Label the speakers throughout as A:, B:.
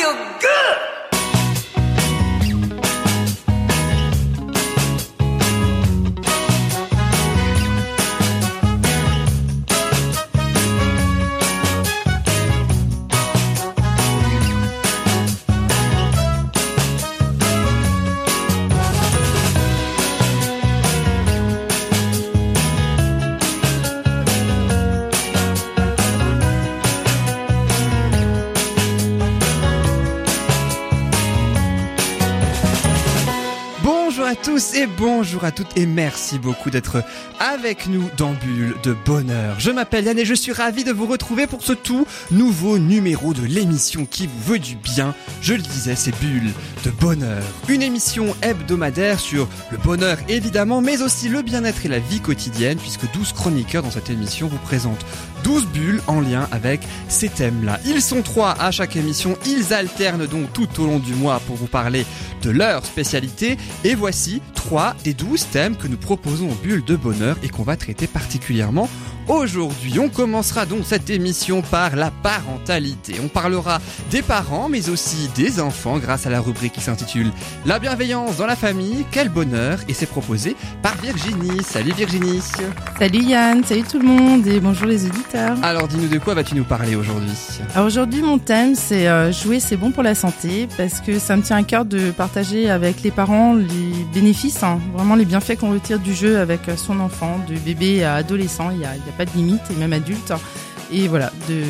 A: feel good.
B: Bonjour à toutes et merci beaucoup d'être avec nous dans Bulle de Bonheur. Je m'appelle Yann et je suis ravi de vous retrouver pour ce tout nouveau numéro de l'émission qui vous veut du bien. Je le disais, c'est Bulle de Bonheur. Une émission hebdomadaire sur le bonheur évidemment, mais aussi le bien-être et la vie quotidienne puisque 12 chroniqueurs dans cette émission vous présentent 12 bulles en lien avec ces thèmes-là. Ils sont trois à chaque émission, ils alternent donc tout au long du mois pour vous parler de leur spécialité et voici trois des douze thèmes que nous proposons en Bulle de Bonheur et qu'on va traiter particulièrement aujourd'hui. On commencera donc cette émission par la parentalité. On parlera des parents mais aussi des enfants grâce à la rubrique qui s'intitule La bienveillance dans la famille, quel bonheur et c'est proposé par Virginie. Salut Virginie.
C: Salut Yann, salut tout le monde et bonjour les auditeurs.
B: Alors dis-nous de quoi vas-tu nous parler aujourd'hui?
C: Aujourd'hui mon thème c'est euh, jouer c'est bon pour la santé parce que ça me tient à cœur de partager avec les parents les bénéfices, hein, vraiment les bienfaits qu'on retire du jeu avec son enfant, de bébé à adolescent. Il y a, il y a pas de limite, et même adulte. Et voilà, de,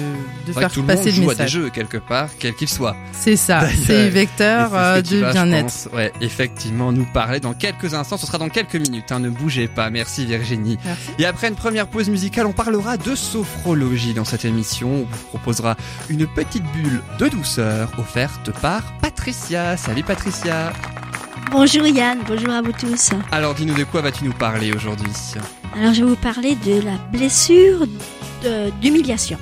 C: de faire
B: tout
C: passer
B: le, monde
C: le
B: joue à des jeux quelque part, quel qu'il soit.
C: C'est ça, c'est vecteur euh, de bien-être.
B: Ouais, effectivement, nous parler dans quelques instants. Ce sera dans quelques minutes. Hein, ne bougez pas. Merci Virginie.
C: Merci.
B: Et après une première pause musicale, on parlera de sophrologie dans cette émission. On vous proposera une petite bulle de douceur offerte par Patricia. Salut Patricia.
D: Bonjour Yann, bonjour à vous tous.
B: Alors dis-nous de quoi vas-tu nous parler aujourd'hui?
D: Alors je vais vous parler de la blessure d'humiliation.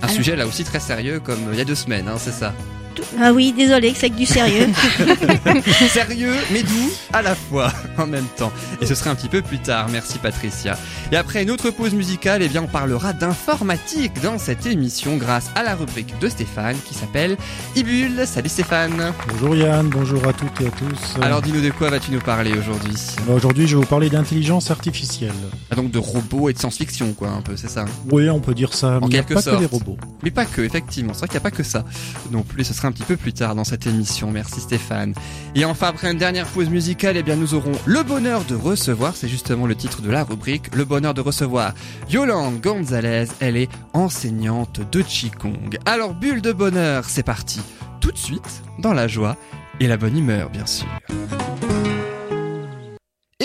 B: Un
D: Alors-
B: sujet là aussi très sérieux comme il y a deux semaines, hein, c'est ça?
D: Tout- Ah oui, désolé, c'est que du sérieux.
B: Sérieux, mais doux à la fois, en même temps. Et ce sera un petit peu plus tard, merci Patricia. Et après une autre pause musicale, eh bien on parlera d'informatique dans cette émission grâce à la rubrique de Stéphane qui s'appelle Ibule. Salut Stéphane.
E: Bonjour Yann, bonjour à toutes et à tous.
B: Alors dis-nous de quoi vas-tu nous parler aujourd'hui?
E: Bah, Aujourd'hui, je vais vous parler d'intelligence artificielle.
B: Ah, Donc de robots et de science-fiction quoi, un peu, c'est ça hein?
E: Oui, on peut dire ça, mais
B: quelque
E: pas
B: sorte.
E: que des robots.
B: Mais pas que, effectivement. C'est vrai qu'il n'y a pas que ça non plus. Ce sera un petit peu plus tard dans cette émission. Merci Stéphane. Et enfin, après une dernière pause musicale, eh bien, nous aurons le bonheur de recevoir. C'est justement le titre de la rubrique. Le bonheur de recevoir Yolande Gonzalez. Elle est enseignante de Qigong. Alors, bulle de bonheur, c'est parti. Tout de suite, dans la joie et la bonne humeur, bien sûr.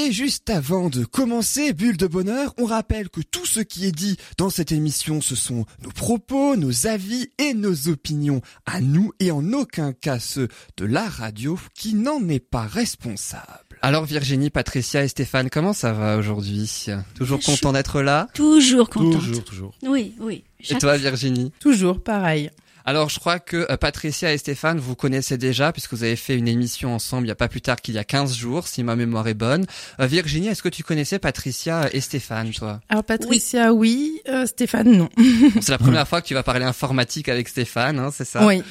B: Et juste avant de commencer Bulle de Bonheur, on rappelle que tout ce qui est dit dans cette émission, ce sont nos propos, nos avis et nos opinions à nous et en aucun cas ceux de la radio qui n'en est pas responsable. Alors Virginie, Patricia et Stéphane, comment ça va aujourd'hui? Toujours content d'être là?
D: Toujours contente.
E: Toujours, toujours.
D: Oui, oui.
B: Et toi Virginie?
C: Toujours pareil.
B: Alors je crois que euh, Patricia et Stéphane vous connaissez déjà puisque vous avez fait une émission ensemble il y a pas plus tard qu'il y a 15 jours si ma mémoire est bonne. Euh, Virginie, est-ce que tu connaissais Patricia et Stéphane toi?
C: Alors Patricia, oui, euh, Stéphane, non.
B: Bon, C'est la première fois que tu vas parler informatique avec Stéphane, hein, c'est ça?
C: Oui,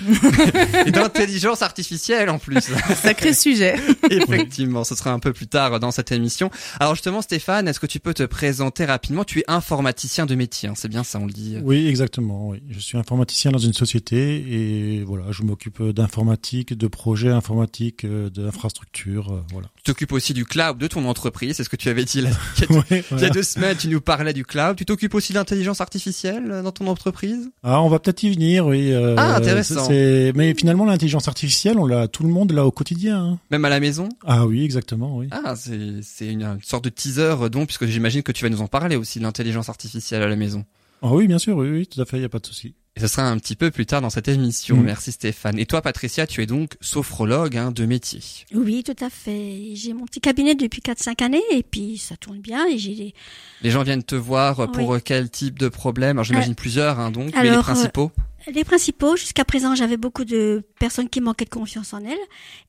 B: Et d'intelligence artificielle en plus.
C: sacré sujet.
B: Effectivement, ce sera un peu plus tard dans cette émission. Alors justement, Stéphane, est-ce que tu peux te présenter rapidement? Tu es informaticien de métier, hein, c'est bien ça, on le dit.
E: Oui, exactement. Oui. Je suis informaticien dans une société et voilà, je m'occupe d'informatique, de projets informatiques, euh, d'infrastructures, euh, voilà.
B: Tu t'occupes aussi du cloud de ton entreprise, c'est ce que tu avais dit là. il y a-
E: Ouais,
B: Il y a
E: voilà.
B: deux semaines, tu nous parlais du cloud. Tu t'occupes aussi de l'intelligence artificielle euh, dans ton entreprise?
E: Ah, on va peut-être y venir, oui. euh,
B: Ah, intéressant.
E: Mais finalement, l'intelligence artificielle, on l'a, tout le monde l'a au quotidien. hein.
B: Même à la maison?
E: Ah oui, exactement, oui.
B: Ah, c'est une, une sorte de teaser, donc, puisque j'imagine que tu vas nous en parler aussi de l'intelligence artificielle à la maison.
E: Ah oui, bien sûr, oui, oui, tout à fait, il n'y a pas de souci.
B: Et ce sera un petit peu plus tard dans cette émission.
E: Mm.
B: Merci Stéphane. Et toi, Patricia, tu es donc sophrologue hein, de métier.
D: Oui, tout à fait. J'ai mon petit cabinet depuis 4-5 années et puis ça tourne bien et j'ai des...
B: Les gens viennent te voir euh, pour
D: Oui.
B: euh, quel type de problème? Alors j'imagine plusieurs, hein, donc, mais les
D: alors, euh,
B: principaux.
D: Les principaux, jusqu'à présent, j'avais beaucoup de personnes qui manquaient de confiance en elles.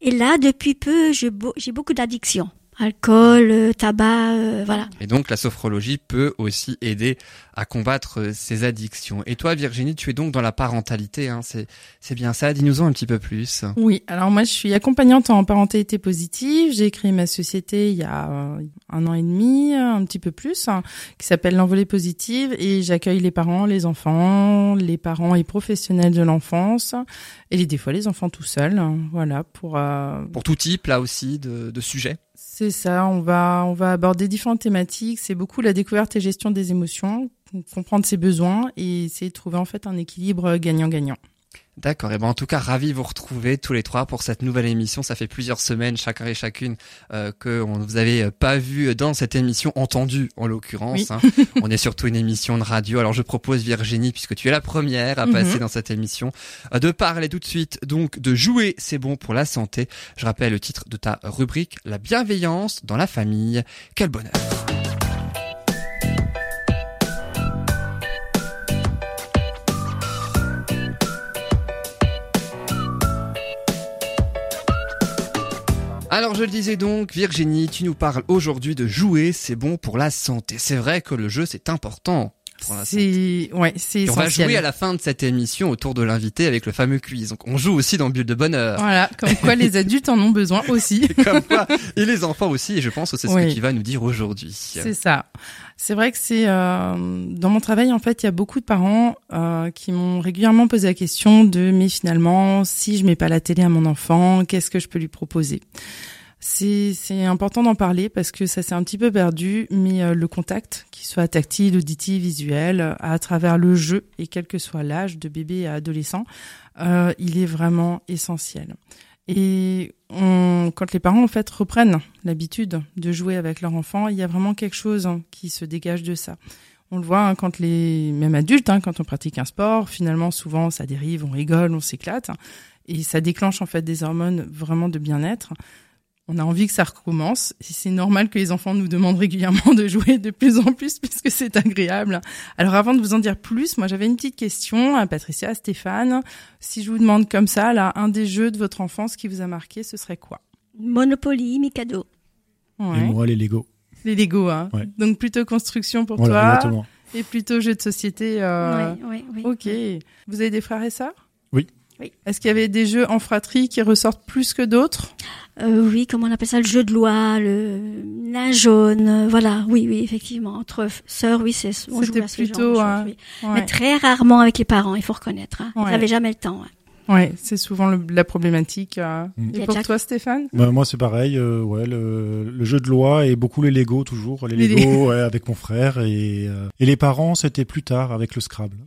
D: Et là, depuis peu, j'ai beaucoup d'addictions. Alcool, euh, tabac, euh, voilà.
B: Et donc la sophrologie peut aussi aider à combattre euh, ces addictions. Et toi Virginie, tu es donc dans la parentalité, hein, c'est c'est bien ça. Dis-nous-en un petit peu plus.
C: Oui, alors moi je suis accompagnante en parentalité positive. J'ai créé ma société il y a euh, un an et demi, un petit peu plus, hein, qui s'appelle l'envolée positive et j'accueille les parents, les enfants, les parents et professionnels de l'enfance et des fois les enfants tout seuls. hein, voilà pour euh,
B: Pour tout type là aussi de, de sujets.
C: C'est ça, on va on va aborder différentes thématiques. C'est beaucoup la découverte et gestion des émotions, comprendre ses besoins et essayer de trouver en fait un équilibre gagnant-gagnant.
B: D'accord. Et ben en tout cas, ravi de vous retrouver tous les trois pour cette nouvelle émission. Ça fait plusieurs semaines, chacun et chacune, euh, que on ne vous avait pas vu dans cette émission, entendu en l'occurrence.
C: Oui.
B: hein. on est surtout une émission de radio. Alors je propose Virginie, puisque tu es la première à
C: Mhm.
B: passer dans cette émission, euh, de parler tout de suite donc de jouer, c'est bon pour la santé. Je rappelle le titre de ta rubrique, la bienveillance dans la famille. Quel bonheur. Alors je le disais donc, Virginie, tu nous parles aujourd'hui de jouer, c'est bon pour la santé. C'est vrai que le jeu c'est important pour.
C: C'est ouais, c'est
B: Et on va jouer à la fin de cette émission autour de l'invité avec le fameux quiz. Donc on joue aussi dans Bulle de Bonheur.
C: Voilà, comme quoi les adultes en ont besoin aussi.
B: Comme quoi, et les enfants aussi, et je pense que c'est ce tu vas nous dire aujourd'hui.
C: C'est ça. C'est vrai que c'est euh, dans mon travail en fait, il y a beaucoup de parents euh, qui m'ont régulièrement posé la question de mais finalement, si je mets pas la télé à mon enfant, qu'est-ce que je peux lui proposer? C'est important d'en parler parce que ça s'est un petit peu perdu, mais euh, le contact, qu'il soit tactile, auditif, visuel, euh, à travers le jeu et quel que soit l'âge de bébé à adolescent, euh, il est vraiment essentiel. Et on, quand les parents en fait reprennent l'habitude de jouer avec leur enfant, il y a vraiment quelque chose hein, qui se dégage de ça. On le voit hein, quand les même adultes, hein, quand on pratique un sport, finalement souvent ça dérive, on rigole, on s'éclate, et ça déclenche en fait des hormones vraiment de bien-être. On a envie que ça recommence. Et c'est normal que les enfants nous demandent régulièrement de jouer de plus en plus puisque c'est agréable. Alors avant de vous en dire plus, moi j'avais une petite question à Patricia, à Stéphane. Si je vous demande comme ça, là, un des jeux de votre enfance qui vous a marqué, ce serait quoi?
D: Monopoly, Mikado.
E: Et
C: Ouais.
E: moi, les Lego.
C: Les Lego, hein.
E: Ouais.
C: Donc plutôt construction pour
E: Voilà,
C: toi
E: exactement.
C: et plutôt jeu de société. Euh...
D: Oui, oui, oui.
C: Ok. Vous avez des frères et sœurs?
E: Oui.
C: Est-ce qu'il y avait des jeux en fratrie qui ressortent plus que d'autres?
D: Euh, oui, comment on appelle ça, le jeu de loi, le nain jaune, euh, voilà, oui, oui, effectivement, entre sœurs, oui, c'est on joue à ce genre de
C: plutôt,
D: choses,
C: hein,
D: oui.
C: Ouais.
D: Mais très rarement avec les parents, il faut reconnaître. Hein.
C: Ouais.
D: Ils n'avaient jamais le temps. hein.
C: Ouais, c'est souvent le- la problématique. euh.
E: Mm.
C: Et pour toi, Stéphane?
E: Bah, moi, c'est pareil. euh, ouais, le, le jeu de loi et beaucoup les Lego toujours. Les
C: Les
E: Lego ouais, avec mon frère et, euh, et les parents, c'était plus tard avec le Scrabble.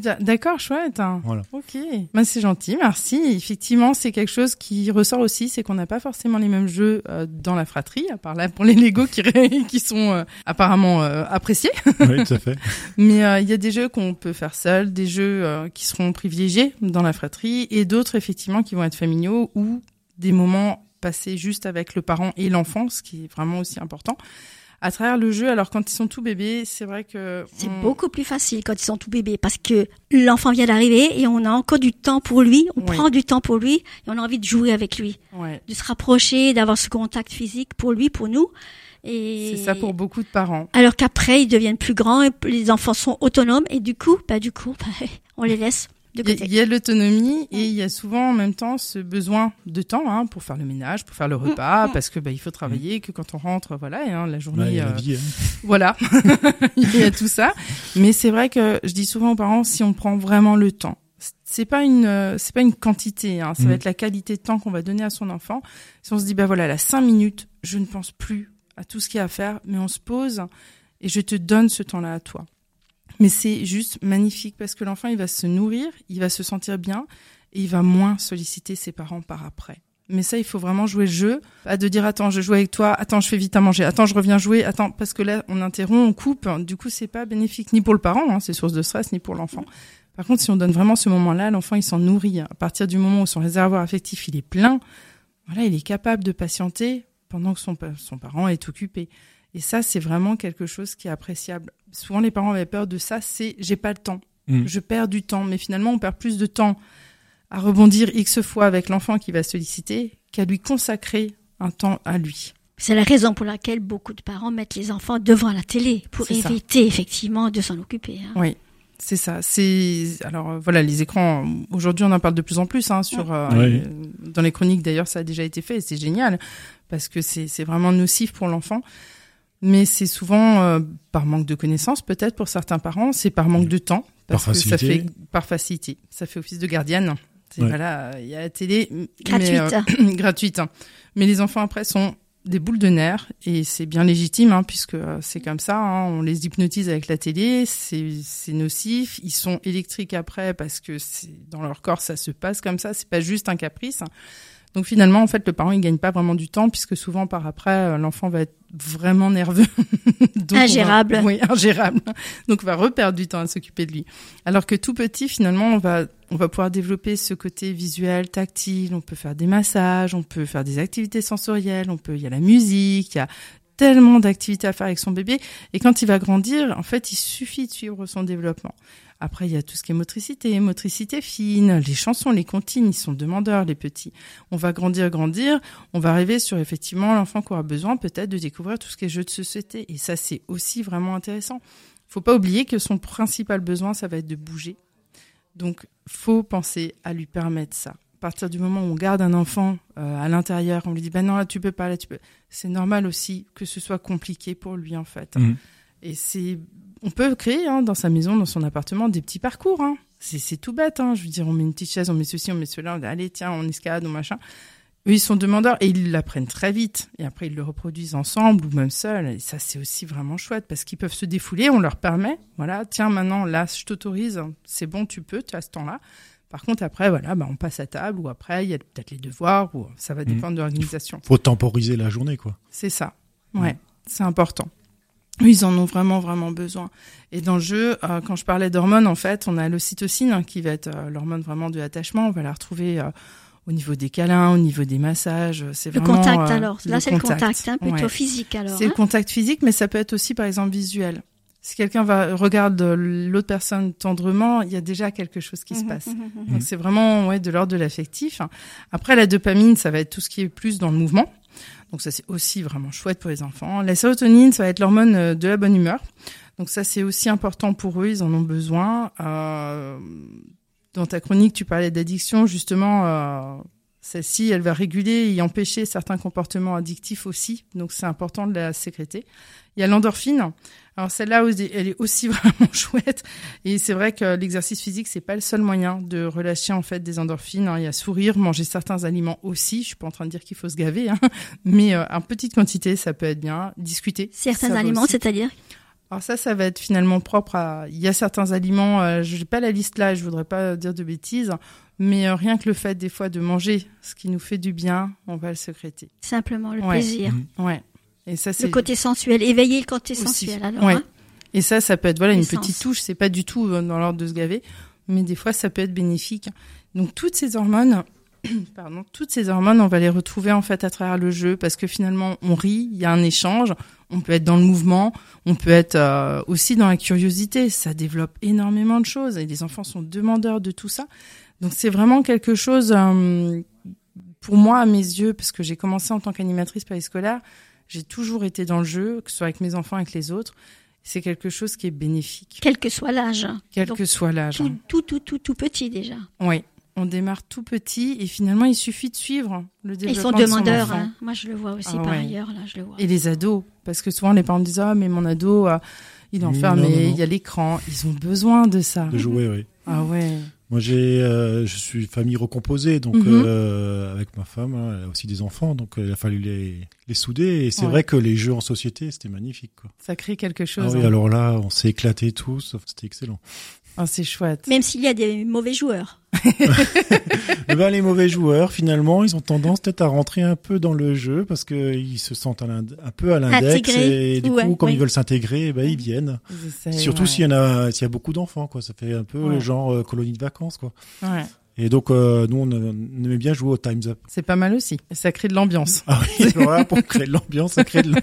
C: D'accord, chouette. hein.
E: Voilà.
C: Ok, bah, c'est gentil, merci. Effectivement, c'est quelque chose qui ressort aussi, c'est qu'on n'a pas forcément les mêmes jeux euh, dans la fratrie, à part là pour les Lego qui, qui sont euh, apparemment euh, appréciés.
E: oui, tout à fait.
C: Mais euh, il y a des jeux qu'on peut faire seul, des jeux euh, qui seront privilégiés dans la fratrie, et d'autres effectivement qui vont être familiaux ou des moments passés juste avec le parent et l'enfant, ce qui est vraiment aussi important. À travers le jeu, alors quand ils sont tout bébés, c'est vrai que
D: C'est
C: on-
D: beaucoup plus facile quand ils sont tout bébés parce que l'enfant vient d'arriver et on a encore du temps pour lui, on
C: Oui.
D: prend du temps pour lui et on a envie de jouer avec lui,
C: ouais,
D: de se rapprocher, d'avoir ce contact physique pour lui, pour nous. Et
C: c'est ça pour beaucoup de parents.
D: Alors qu'après, ils deviennent plus grands et les enfants sont autonomes et du coup, bah, du coup, bah, on les laisse de
C: Il y a-
D: côté.
C: il y a l'autonomie et il y a souvent en même temps ce besoin de temps hein, pour faire le ménage, pour faire le repas,
D: mm.
C: parce que bah, il faut travailler, que quand on rentre, voilà, et, hein, la
E: Ouais,
C: journée,
E: la
C: euh,
E: vie, hein.
C: voilà, il y a tout ça. Mais c'est vrai que je dis souvent aux parents, si on prend vraiment le temps, c'est pas une, euh, c'est pas une quantité, hein, ça
E: Mm.
C: va être la qualité de temps qu'on va donner à son enfant. Si on se dit bah voilà, là cinq minutes, je ne pense plus à tout ce qu'il y a à faire, mais on se pose et je te donne ce temps-là à toi. Mais c'est juste magnifique parce que l'enfant, il va se nourrir, il va se sentir bien et il va moins solliciter ses parents par après. Mais ça, il faut vraiment jouer le jeu, pas de dire attends, je joue avec toi, attends, je fais vite à manger, attends, je reviens jouer, attends, parce que là, on interrompt, on coupe. Du coup, c'est pas bénéfique ni pour le parent, hein, c'est source de stress, ni pour l'enfant. Par contre, si on donne vraiment ce moment-là, l'enfant, il s'en nourrit. À partir du moment où son réservoir affectif, il est plein, voilà, il est capable de patienter pendant que son, son parent est occupé. Et ça, c'est vraiment quelque chose qui est appréciable. Souvent, les parents avaient peur de ça, c'est j'ai pas le temps.
E: Mm.
C: Je perds du temps. Mais finalement, on perd plus de temps à rebondir X fois avec l'enfant qui va solliciter qu'à lui consacrer un temps à lui.
D: C'est la raison pour laquelle beaucoup de parents mettent les enfants devant la télé pour
C: ça.
D: éviter effectivement de s'en occuper. hein.
C: Oui, c'est ça. C'est alors euh, voilà les écrans. Aujourd'hui, on en parle de plus en plus hein, sur euh,
E: Oui.
C: euh, dans les chroniques. D'ailleurs, ça a déjà été fait et c'est génial parce que c'est c'est vraiment nocif pour l'enfant. Mais c'est souvent euh, par manque de connaissances, peut-être pour certains parents, c'est par manque de temps, parce
E: Par
C: que ça
E: facilité.
C: fait par facilité, ça fait office de gardienne. C'est
E: Ouais.
C: voilà, il y a la télé
D: Gratuite.
C: mais, euh, gratuite. hein. Mais les enfants après sont des boules de nerfs et c'est bien légitime hein, puisque euh, c'est comme ça. hein, on les hypnotise avec la télé, c'est c'est nocif. Ils sont électriques après parce que c'est dans leur corps ça se passe comme ça. C'est pas juste un caprice. Donc finalement en fait le parent il gagne pas vraiment du temps puisque souvent par après euh, l'enfant va être vraiment nerveux. Donc, on va-
D: Ingérable.
C: oui, ingérable. Donc on va reperdre du temps à s'occuper de lui. Alors que tout petit, finalement, on va, on va pouvoir développer ce côté visuel, tactile. On peut faire des massages, on peut faire des activités sensorielles, on peut, il y a la musique, il y a tellement d'activités à faire avec son bébé. Et quand il va grandir, en fait, il suffit de suivre son développement. Après, il y a tout ce qui est motricité, motricité fine, les chansons, les comptines, ils sont demandeurs, les petits. On va grandir, grandir, on va arriver sur effectivement l'enfant qui aura besoin peut-être de découvrir tout ce qui est jeux de société. Et ça, c'est aussi vraiment intéressant. Faut pas oublier que son principal besoin, ça va être de bouger. Donc, faut penser à lui permettre ça. À partir du moment où on garde un enfant euh, à l'intérieur, on lui dit ben non là tu peux pas là tu peux. C'est normal aussi que ce soit compliqué pour lui en fait.
E: Mhm.
C: Et c'est, on peut créer hein, dans sa maison, dans son appartement, des petits parcours. Hein. C'est, c'est tout bête. Hein. Je veux dire, on met une petite chaise, on met ceci, on met cela. On dit, allez, tiens, on escalade, on machin. Eux, ils sont demandeurs et ils l'apprennent très vite. Et après, ils le reproduisent ensemble ou même seuls. Et ça, c'est aussi vraiment chouette parce qu'ils peuvent se défouler. On leur permet, voilà, tiens, maintenant, là, je t'autorise. C'est bon, tu peux, tu as ce temps-là. Par contre, après, voilà, bah, on passe à table ou après, il y a peut-être les devoirs ou ça va
E: Mhm.
C: dépendre de l'organisation.
E: Faut temporiser la journée, quoi.
C: C'est ça. Ouais, c'est important. Ils en ont vraiment, vraiment besoin. Et dans le jeu, euh, quand je parlais d'hormones, en fait, on a l'ocytocine hein, qui va être euh, l'hormone vraiment de l'attachement. On va la retrouver euh, au niveau des câlins, au niveau des massages. C'est
D: Le
C: vraiment
D: contact
C: euh,
D: alors. Là, c'est le contact, hein, plutôt
C: Ouais.
D: physique alors.
C: C'est le
D: hein.
C: contact physique, mais ça peut être aussi, par exemple, visuel. Si quelqu'un va regarde l'autre personne tendrement, il y a déjà quelque chose qui se
D: Mhm,
C: passe.
D: mhm, mhm.
C: Donc c'est vraiment ouais de l'ordre de l'affectif. Après la dopamine, ça va être tout ce qui est plus dans le mouvement. Donc ça c'est aussi vraiment chouette pour les enfants. La sérotonine, ça va être l'hormone euh, de la bonne humeur. Donc ça c'est aussi important pour eux, ils en ont besoin. Euh, dans ta chronique, tu parlais d'addiction, justement. Euh, celle-ci, elle va réguler et empêcher certains comportements addictifs aussi. Donc c'est important de la sécréter. Il y a l'endorphine. Alors celle-là, elle est aussi vraiment chouette. Et c'est vrai que l'exercice physique, c'est pas le seul moyen de relâcher en fait des endorphines. hein. Il y a sourire, manger certains aliments aussi. Je suis pas en train de dire qu'il faut se gaver, hein. mais euh, en petite quantité, ça peut être bien. Discuter.
D: Certains aliments, c'est-à-dire?
C: Alors ça, ça va être finalement propre à. Il y a certains aliments. Euh, je n'ai pas la liste là. Je voudrais pas dire de bêtises. Mais euh, rien que le fait des fois de manger ce qui nous fait du bien, on va le secréter.
D: simplement le
C: Ouais.
D: plaisir.
E: Mhm.
C: Ouais. Et ça, c'est
D: Le côté sensuel, éveiller le côté
C: Aussi.
D: sensuel alors.
C: Ouais.
D: hein.
C: Et ça, ça peut être voilà une petite touche. C'est pas du tout euh, dans l'ordre de se gaver, mais des fois ça peut être bénéfique. Donc toutes ces hormones, pardon, toutes ces hormones, on va les retrouver en fait à travers le jeu parce que finalement on rit, il y a un échange. On peut être dans le mouvement, on peut être euh, aussi dans la curiosité. Ça développe énormément de choses et les enfants sont demandeurs de tout ça. Donc c'est vraiment quelque chose euh, pour moi à mes yeux parce que j'ai commencé en tant qu'animatrice périscolaire. J'ai toujours été dans le jeu, que ce soit avec mes enfants, avec les autres. C'est quelque chose qui est bénéfique,
D: Quel que soit l'âge.
C: quel
D: Donc,
C: que soit l'âge.
D: Tout, tout, tout, tout, tout petit déjà.
C: Oui, on démarre tout petit et finalement il suffit de suivre le
D: Ils
C: développement
D: sont
C: de son
D: demandeurs. hein. Moi, je le vois aussi
C: Ah
D: par
C: ouais.
D: ailleurs. Là, je le vois.
C: Et les ados, parce que souvent les parents me disent ah mais mon ado euh, il est enfermé, il y a l'écran, ils ont besoin de ça.
E: De jouer, oui.
C: Ah ouais.
E: Moi, j'ai, euh, je suis famille recomposée, donc
C: Mhm.
E: euh, avec ma femme, hein, elle a aussi des enfants, donc euh, il a fallu les, les souder. Et c'est
C: Ouais.
E: vrai que les jeux en société, c'était magnifique. Quoi.
C: Ça crée quelque
E: Ah
C: chose.
E: oui,
C: hein.
E: alors là, on s'est éclatés tous, c'était excellent.
C: Ah, c'est chouette.
D: Même s'il y a des mauvais joueurs.
E: Eh ben, les mauvais joueurs, finalement, ils ont tendance peut-être à rentrer un peu dans le jeu parce que ils se sentent un peu à l'index et du
D: ouais,
E: coup, comme ils veulent s'intégrer, eh ben, ils viennent.
C: Ils
E: Surtout
C: ouais.
E: s'il y en a, s'il y a beaucoup d'enfants, quoi. Ça fait un peu
C: Ouais.
E: genre euh, colonie de vacances, quoi.
C: Ouais.
E: Et donc, euh, nous, on, on aimait bien jouer au Times Up.
C: C'est pas mal aussi. Ça crée de l'ambiance.
E: Ah oui, pour créer de l'ambiance, ça crée de l'-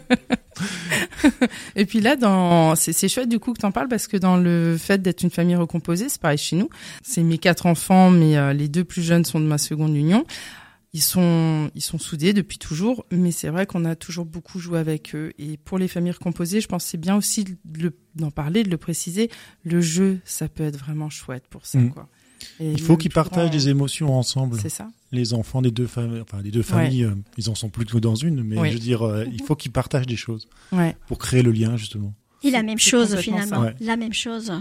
C: Et puis là, dans, c'est, chouette du coup que t'en parles parce que dans le fait d'être une famille recomposée, c'est pareil chez nous. C'est mes quatre enfants, mais euh, les deux plus jeunes sont de ma seconde union. ils sont, ils sont soudés depuis toujours, mais c'est vrai qu'on a toujours beaucoup joué avec eux. Et pour les familles recomposées, je pense que c'est bien aussi d'en parler, de le préciser. Le jeu, ça peut être vraiment chouette pour ça,
E: Mm.
C: quoi.
E: Il faut qu'ils partagent des émotions ensemble.
C: C'est ça.
E: Les enfants des deux familles, enfin des deux familles, euh, ils en sont plus que dans une, mais
C: Oui.
E: je veux dire, euh, il faut qu'ils partagent des choses
C: Ouais.
E: pour créer le lien justement.
D: Et la même chose finalement.
E: Ouais.
D: La même chose.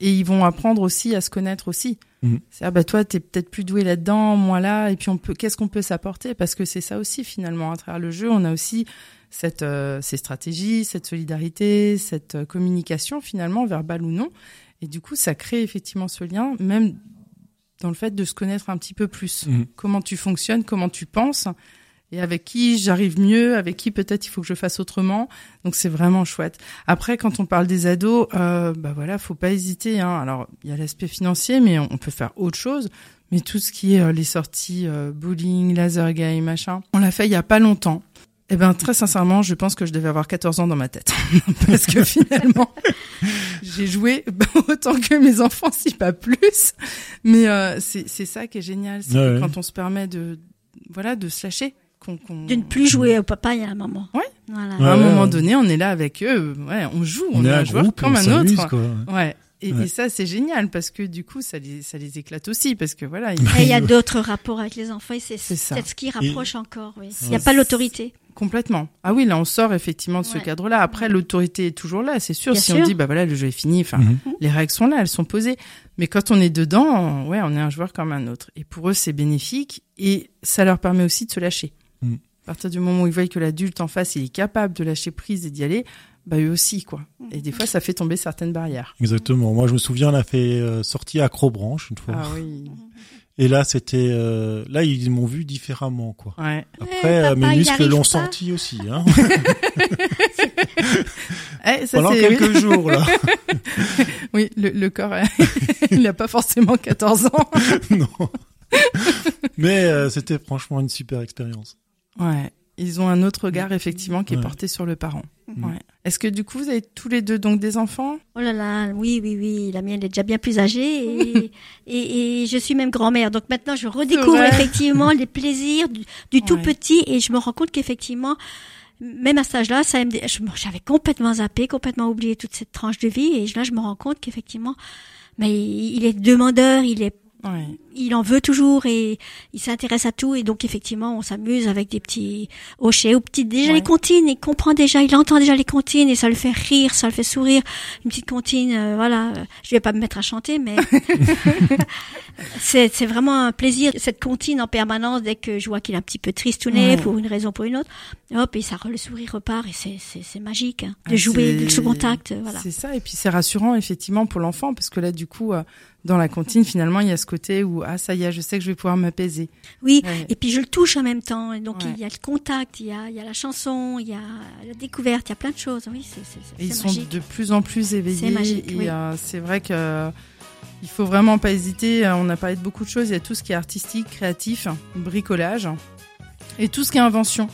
C: Et ils vont apprendre aussi à se connaître aussi.
E: Mhm.
C: C'est ah bah toi t'es peut-être plus doué là-dedans, moi là, et puis on peut qu'est-ce qu'on peut s'apporter? Parce que c'est ça aussi finalement à travers le jeu on a aussi cette euh, ces stratégies, cette solidarité, cette communication finalement verbale ou non, et du coup ça crée effectivement ce lien même dans le fait de se connaître un petit peu plus.
E: Mhm.
C: Comment tu fonctionnes, comment tu penses. Et avec qui j'arrive mieux, avec qui peut-être il faut que je fasse autrement. Donc c'est vraiment chouette. Après, quand on parle des ados, euh, bah voilà, faut pas hésiter. Hein. Alors il y a l'aspect financier, mais on, on peut faire autre chose. Mais tout ce qui est euh, les sorties euh, bowling, laser game, machin, on l'a fait il y a pas longtemps. Eh ben très sincèrement, je pense que je devais avoir 14 ans dans ma tête parce que finalement j'ai joué autant que mes enfants, si pas plus. Mais euh, c'est c'est ça qui est génial, c'est
E: Ouais,
C: que
E: ouais.
C: quand on se permet de voilà de se lâcher, qu'on qu'on-
D: De ne plus jouer au papa et à la maman.
C: Ouais.
D: Voilà.
E: Ouais,
C: à un moment donné, on est là avec eux, ouais, on joue, on,
E: On,
C: est un joueur
E: groupe,
C: comme
E: on
C: un autre.
E: quoi.
C: Ouais. Et,
E: Ouais.
C: et ça, c'est génial parce que du coup, ça les, ça les éclate aussi parce que voilà.
D: Et il y a d'autres rapports avec les enfants et c'est
C: C'est ça.
D: peut-être ce qui rapproche encore. Oui. Il n'y a pas l'autorité.
C: Complètement. Ah oui, là, on sort effectivement de ce cadre-là. Après, l'autorité est toujours là, c'est sûr.
D: Bien
C: si on dit, bah voilà, le jeu est fini, enfin,
E: Mhm.
C: les règles sont là, elles sont posées. Mais quand on est dedans, ouais, on est un joueur comme un autre. Et pour eux, c'est bénéfique et ça leur permet aussi de se lâcher.
E: Mm.
C: À partir du moment où ils voient que l'adulte en face, il est capable de lâcher prise et d'y aller, bah eux aussi, quoi. Et des fois, ça fait tomber certaines barrières.
E: Exactement. Moi, je me souviens, on a fait euh, sortie Acrobranche une fois.
C: Ah oui.
E: Et là, c'était, euh, là, ils m'ont vu différemment, quoi.
C: Ouais.
E: Après, euh,
D: papa,
E: mes muscles l'ont senti aussi, hein.
C: Eh, ça,
E: Pendant quelques jours, là.
C: Oui, le, le corps, il n'a pas forcément 14 ans.
E: non. Mais euh, c'était franchement une super expérience.
C: Ouais. Ils ont un autre regard, effectivement, qui est porté sur le parent.
E: Mhm.
C: Ouais. Est-ce que du coup, vous avez tous les deux donc des enfants?
D: Oh là là, oui, oui, oui. La mienne est déjà bien plus âgée et, et, et je suis même grand-mère. Donc maintenant, je redécouvre effectivement les plaisirs du, du tout
C: Ouais.
D: petit et je me rends compte qu'effectivement, même à cet âge-là, ça me- j'avais complètement zappé, complètement oublié toute cette tranche de vie et là, je me rends compte qu'effectivement, mais il est demandeur, il est Il en veut toujours et il s'intéresse à tout et donc effectivement on s'amuse avec des petits hochets ou petites déjà les comptines il comprend déjà il entend déjà les comptines et ça le fait rire ça le fait sourire. Une petite comptine euh, voilà euh, je vais pas me mettre à chanter mais c'est c'est vraiment un plaisir cette comptine en permanence dès que je vois qu'il est un petit peu tristounet
C: Ouais.
D: pour une raison ou pour une autre hop et ça le sourire repart et c'est c'est c'est magique hein, de
C: Ah,
D: jouer ce contact euh, voilà.
C: C'est ça, et puis c'est rassurant effectivement pour l'enfant, parce que là, du coup, euh, dans la cantine, finalement, il y a ce côté où ah ça y est, je sais que je vais pouvoir m'apaiser.
D: Oui,
C: Ouais.
D: et puis je le touche en même temps. Donc
C: Ouais.
D: il y a le contact, il y a, il y a la chanson, il y a la découverte, il y a plein de choses. Oui, c'est c'est-
C: ils sont de plus en plus éveillés.
D: C'est magique,
C: et
D: oui.
C: euh, c'est vrai que euh, il faut vraiment pas hésiter. Euh, On a parlé de beaucoup de choses. Il y a tout ce qui est artistique, créatif, bricolage, et tout ce qui est invention.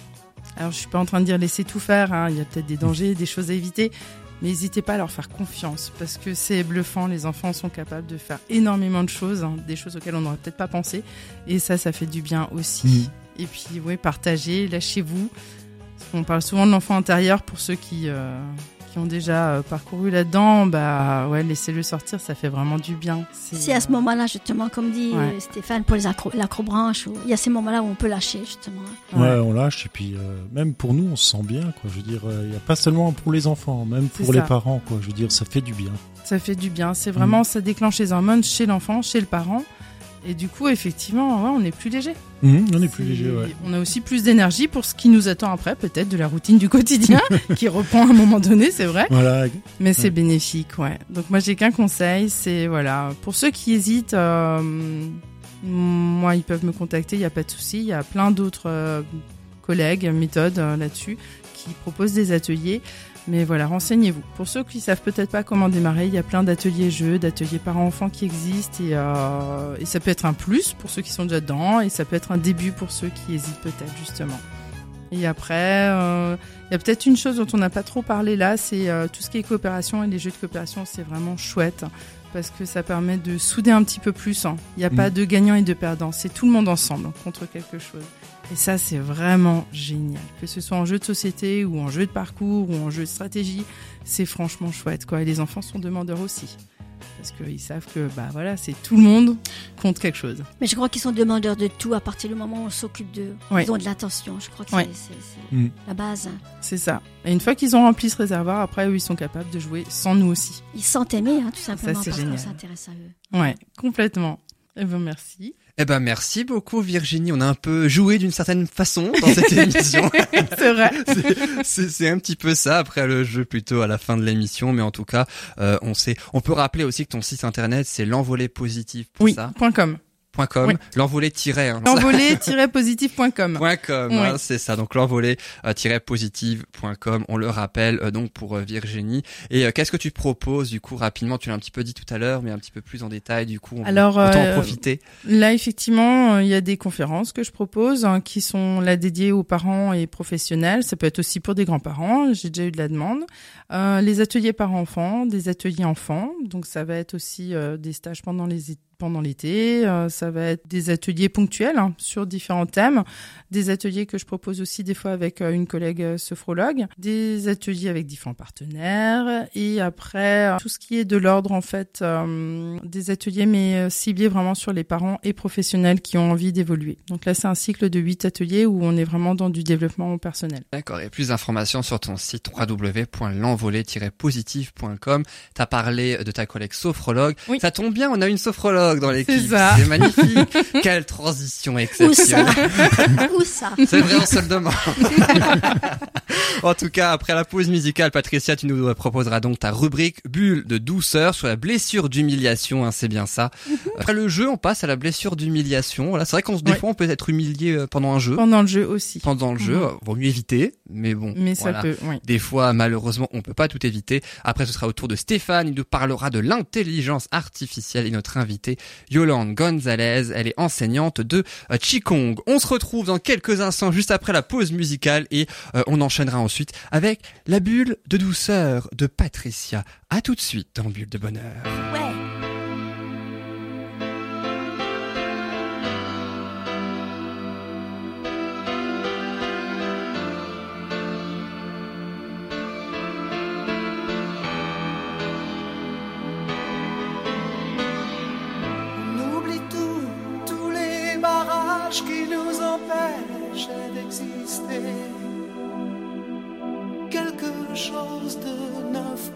C: Alors je suis pas en train de dire laissez tout faire. hein. Il y a peut-être des dangers, des choses à éviter. Mais n'hésitez pas à leur faire confiance parce que c'est bluffant. Les enfants sont capables de faire énormément de choses, hein, des choses auxquelles on n'aurait peut-être pas pensé. Et ça, ça fait du bien aussi.
E: Mhm.
C: Et puis, oui, partagez, lâchez-vous. On parle souvent de l'enfant intérieur pour ceux qui, euh, qui ont déjà euh, parcouru là-dedans. Bah ouais, laissez-le sortir, ça fait vraiment du bien.
D: C'est à ce
C: euh,
D: moment-là, justement, comme dit
C: Ouais.
D: euh, Stéphane, pour les l'acrobranche, il y a ces moments-là où on peut lâcher, justement.
E: Ouais,
C: Ouais.
E: on lâche et puis euh, même pour nous, on se sent bien, quoi. Je veux dire, il n'y a pas seulement pour les enfants, même
C: C'est
E: pour les parents, quoi. Je veux dire, ça fait du bien.
C: Ça fait du bien. C'est vraiment,
E: Mm.
C: ça déclenche les hormones chez l'enfant, chez le parent. Et du coup, effectivement, ouais, on est plus léger.
E: Mhm, on est plus léger, ouais.
C: On a aussi plus d'énergie pour ce qui nous attend après, peut-être de la routine du quotidien, qui reprend à un moment donné, c'est vrai.
E: Voilà.
C: Mais c'est
E: Ouais.
C: bénéfique, ouais. Donc moi j'ai qu'un conseil, c'est voilà, pour ceux qui hésitent, euh, moi ils peuvent me contacter, il n'y a pas de souci. Il y a plein d'autres euh, collègues, méthodes euh, là-dessus qui proposent des ateliers. Mais voilà, renseignez-vous. Pour ceux qui savent peut-être pas comment démarrer, il y a plein d'ateliers jeux, d'ateliers parents-enfants qui existent et, euh, et ça peut être un plus pour ceux qui sont déjà dedans et ça peut être un début pour ceux qui hésitent peut-être justement. Et après, euh, il y a peut-être une chose dont on n'a pas trop parlé là, c'est euh, tout ce qui est coopération et les jeux de coopération, c'est vraiment chouette parce que ça permet de souder un petit peu plus. hein. Il n'y a
B: Mm.
C: pas de gagnant et de perdant, c'est tout le monde ensemble contre quelque chose. Et ça, c'est vraiment génial. Que ce soit en jeu de société ou en jeu de parcours ou en jeu de stratégie, c'est franchement chouette. Quoi. Et les enfants sont demandeurs aussi. Parce qu'ils savent que bah voilà, c'est tout le monde contre quelque chose.
D: Mais je crois qu'ils sont demandeurs de tout à partir du moment où on s'occupe d'eux.
C: Ouais.
D: Ils ont de l'attention. Je crois que
C: Ouais.
D: c'est-
E: Mm.
D: la base.
C: C'est ça. Et une fois qu'ils ont rempli ce réservoir, après, eux, ils sont capables de jouer sans nous aussi.
D: Ils sentent aimés, hein, tout simplement,
C: c'est
D: parce qu'on
C: génial.
D: s'intéresse à eux.
C: Ouais, complètement. Eh ben, merci.
B: Eh ben merci beaucoup Virginie, on a un peu joué d'une certaine façon dans cette émission.
C: c'est vrai.
B: C'est- un petit peu ça après le jeu plutôt à la fin de l'émission, mais en tout cas, euh, on sait, on peut rappeler aussi que ton site internet c'est l'envolée positive pour
C: Oui,
B: ça,
C: .com.
B: point .com,
C: Oui.
B: l'envolée tiret, hein,
C: Oui.
B: hein, c'est ça. Donc l'envolée euh, tiret positive.com, on le rappelle euh, donc pour euh, Virginie. Et euh, qu'est-ce que tu proposes du coup rapidement? Tu l'as un petit peu dit tout à l'heure, mais un petit peu plus en détail du coup. On
C: Alors,
B: autant en profiter.
C: Là, effectivement, il y a des conférences que je propose hein, qui sont là dédiées aux parents et professionnels. Ça peut être aussi pour des grands-parents. J'ai déjà eu de la demande. Euh, les ateliers parents-enfants, des ateliers enfants. Donc, ça va être aussi euh, des stages pendant les pendant l'été. Euh, ça va être des ateliers ponctuels hein, sur différents thèmes. Des ateliers que je propose aussi des fois avec euh, une collègue euh, sophrologue. Des ateliers avec différents partenaires. Et après, tout ce qui est de l'ordre, en fait, euh, des ateliers, mais ciblés vraiment sur les parents et professionnels qui ont envie d'évoluer. Donc là, c'est un cycle de huit ateliers où on est vraiment dans du développement personnel.
B: D'accord, et plus d'informations sur ton site www.l'envolée-positive.com. T'as parlé de ta collègue sophrologue.
C: Oui.
B: Ça tombe bien, on a une sophrologue dans l'équipe.
C: C'est ça.
B: C'est magnifique. Quelle transition exceptionnelle.
D: Où ça
B: C'est vrai, on se le demande. en tout cas, après la pause musicale, Patricia, tu nous proposeras donc ta rubrique bulle de douceur sur la blessure d'humiliation, hein, c'est bien ça. Après le jeu, on passe à la blessure d'humiliation. Voilà, c'est vrai qu'on se des
C: Ouais.
B: fois, on peut être humilié euh, pendant un jeu.
C: Pendant le jeu aussi.
B: Pendant le jeu,
C: Mhm.
B: vaut mieux éviter, mais bon.
C: Mais ça peut, oui.
B: Des fois, malheureusement, on peut pas tout éviter. Après, ce sera au tour de Stéphane. Il nous parlera de l'intelligence artificielle et notre Yolande Gonzalez. Elle est enseignante de euh, Qigong. On se retrouve dans quelques instants, juste après la pause musicale et euh, on enchaînera ensuite avec la bulle de douceur de Patricia. À tout de suite dans Bulle de bonheur.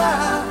A: comme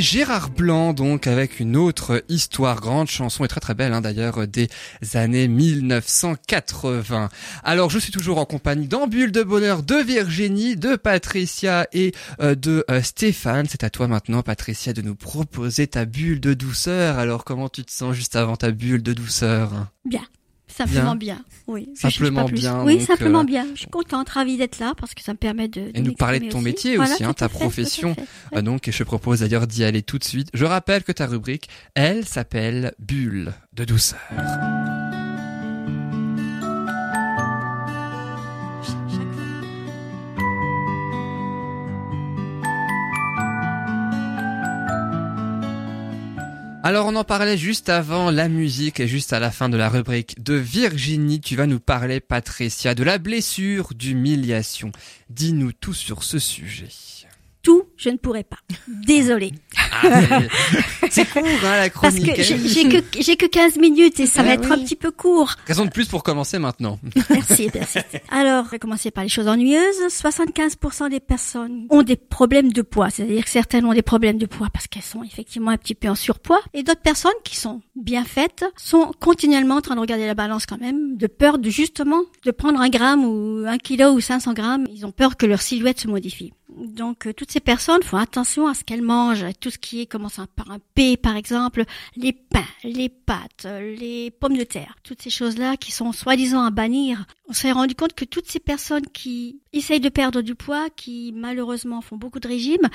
B: Gérard Blanc, donc, avec une autre histoire, grande chanson et très très belle, hein, d'ailleurs, des années 1980. Alors, je suis toujours en compagnie d'Ambule de Bonheur, de Virginie, de Patricia et euh, de euh, Stéphane. C'est à toi maintenant, Patricia, de nous proposer ta bulle de douceur. Alors, comment tu te sens juste avant ta bulle de douceur?
D: Bien. Simplement bien. Oui.
B: Simplement bien,
D: Oui,
B: donc,
D: simplement
B: euh,
D: bien. Je suis contente, ravie d'être là parce que ça me permet de.
B: Et nous parler de ton métier aussi, hein, ta profession. Ah, donc, je propose d'ailleurs d'y aller tout de suite. Je rappelle que ta rubrique, elle s'appelle Bulle de douceur. Alors on en parlait juste avant la musique et juste à la fin de la rubrique de Virginie, tu vas nous parler Patricia de la blessure d'humiliation. Dis-nous tout sur ce sujet.
D: Tout, je ne pourrais pas. Désolée.
B: Ah, c'est- court hein, la
D: Parce
B: chronique.
D: que j'ai que j'ai que 15 minutes et ça
B: Ah
D: va être un petit peu court.
B: Raison de plus pour commencer maintenant.
D: Merci, merci. Alors, on va commencer par les choses ennuyeuses. 75% des personnes ont des problèmes de poids. C'est-à-dire que certaines ont des problèmes de poids parce qu'elles sont effectivement un petit peu en surpoids. Et d'autres personnes qui sont bien faites sont continuellement en train de regarder la balance quand même, de peur de justement de prendre un gramme ou un kilo ou 500 grammes. Ils ont peur que leur silhouette se modifie. Donc, euh, toutes ces personnes font attention à ce qu'elles mangent. Tout ce qui est commençant par un P, par exemple, les pains, les pâtes, euh, les pommes de terre, toutes ces choses-là qui sont soi-disant à bannir. On s'est rendu compte que toutes ces personnes qui essayent de perdre du poids, qui malheureusement font beaucoup de régimes,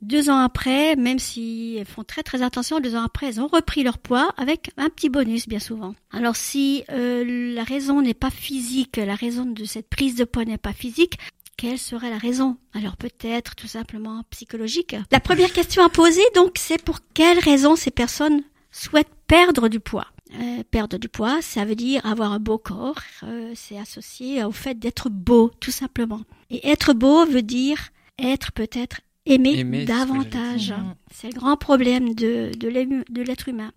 D: deux ans après, même si elles font très très attention, deux ans après, elles ont repris leur poids avec un petit bonus bien souvent. Alors si euh, la raison n'est pas physique, la raison de cette prise de poids n'est pas physique, quelle serait la raison? Alors peut-être tout simplement psychologique. La première question à poser donc c'est pour quelle raison ces personnes souhaitent perdre du poids? Euh, Perdre du poids, ça veut dire avoir un beau corps, euh, c'est associé au fait d'être beau tout simplement. Et être beau veut dire être peut-être aimé,
B: Aimé, c'est ce que
D: davantage. C'est le grand problème de, de l'être humain.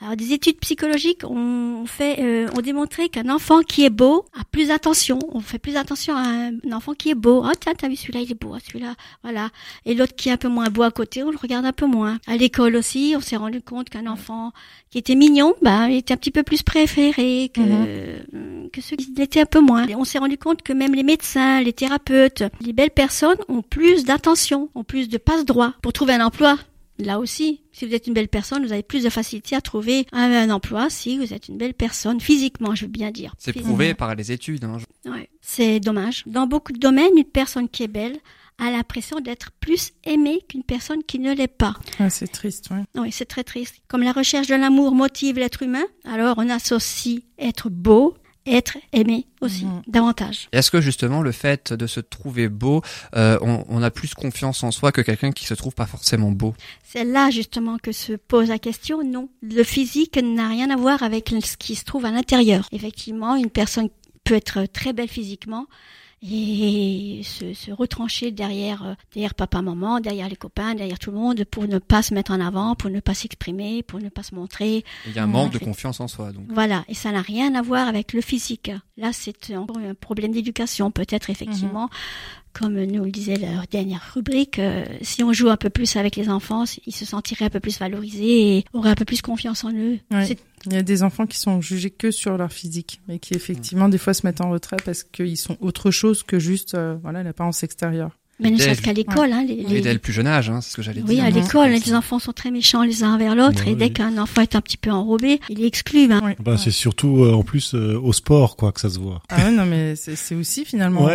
D: Alors, des études psychologiques ont fait, euh, ont démontré qu'un enfant qui est beau a plus attention. On fait plus attention à un, enfant qui est beau. Ah tiens, t'as vu celui-là, il est beau. Ah, celui-là, voilà. Et l'autre qui est un peu moins beau à côté, on le regarde un peu moins. À l'école aussi, on s'est rendu compte qu'un enfant qui était mignon, bah, il était un petit peu plus préféré que euh, que ceux qui l'étaient un peu moins. Et on s'est rendu compte que même les médecins, les thérapeutes, les belles personnes ont plus d'attention, ont plus de passe-droit pour trouver un emploi. Là aussi, si vous êtes une belle personne, vous avez plus de facilité à trouver un, un emploi si vous êtes une belle personne, physiquement, je veux bien dire.
B: C'est prouvé par les études. Hein.
D: Ouais. C'est dommage. Dans beaucoup de domaines, une personne qui est belle a l'impression d'être plus aimée qu'une personne qui ne l'est pas.
C: Ah, c'est triste, ouais.
D: Oui, c'est très triste. Comme la recherche de l'amour motive l'être humain, alors on associe être beau, être aimé aussi,
C: Mhm.
D: davantage.
B: Est-ce que justement le fait de se trouver beau, euh, on, on a plus confiance en soi que quelqu'un qui se trouve pas forcément beau?
D: C'est là justement que se pose la question. Non, le physique n'a rien à voir avec ce qui se trouve à l'intérieur. Effectivement, une personne peut être très belle physiquement et se, se retrancher derrière euh, derrière papa maman derrière les copains derrière tout le monde pour ne pas se mettre en avant pour ne pas s'exprimer pour ne pas se montrer
B: Il y a un manque de confiance en soi. Donc.
D: voilà et ça n'a rien à voir avec le physique là c'est encore un problème d'éducation peut-être effectivement comme nous le disait la dernière rubrique, euh, si on joue un peu plus avec les enfants, ils se sentiraient un peu plus valorisés et auraient un peu plus confiance en eux.
C: Ouais.
D: C'est-
C: Il y a des enfants qui sont jugés que sur leur physique, mais qui effectivement des fois se mettent en retrait parce qu'ils sont autre chose que juste euh, voilà l'apparence extérieure.
D: Mais ne
B: dès-
D: serait-ce qu'à l'école, hein, les,
B: Et dès le plus jeune âge, hein, c'est ce que j'allais
D: oui,
B: dire.
D: à
B: moi,
D: l'école, les enfants sont très méchants les uns envers l'autre,
E: Ouais,
D: et dès
E: oui.
D: qu'un enfant est un petit peu enrobé, il est exclu. hein.
C: Oui.
E: Bah, c'est surtout euh, en plus euh, au sport quoi que ça se voit.
C: Ah ouais, non, mais c'est aussi finalement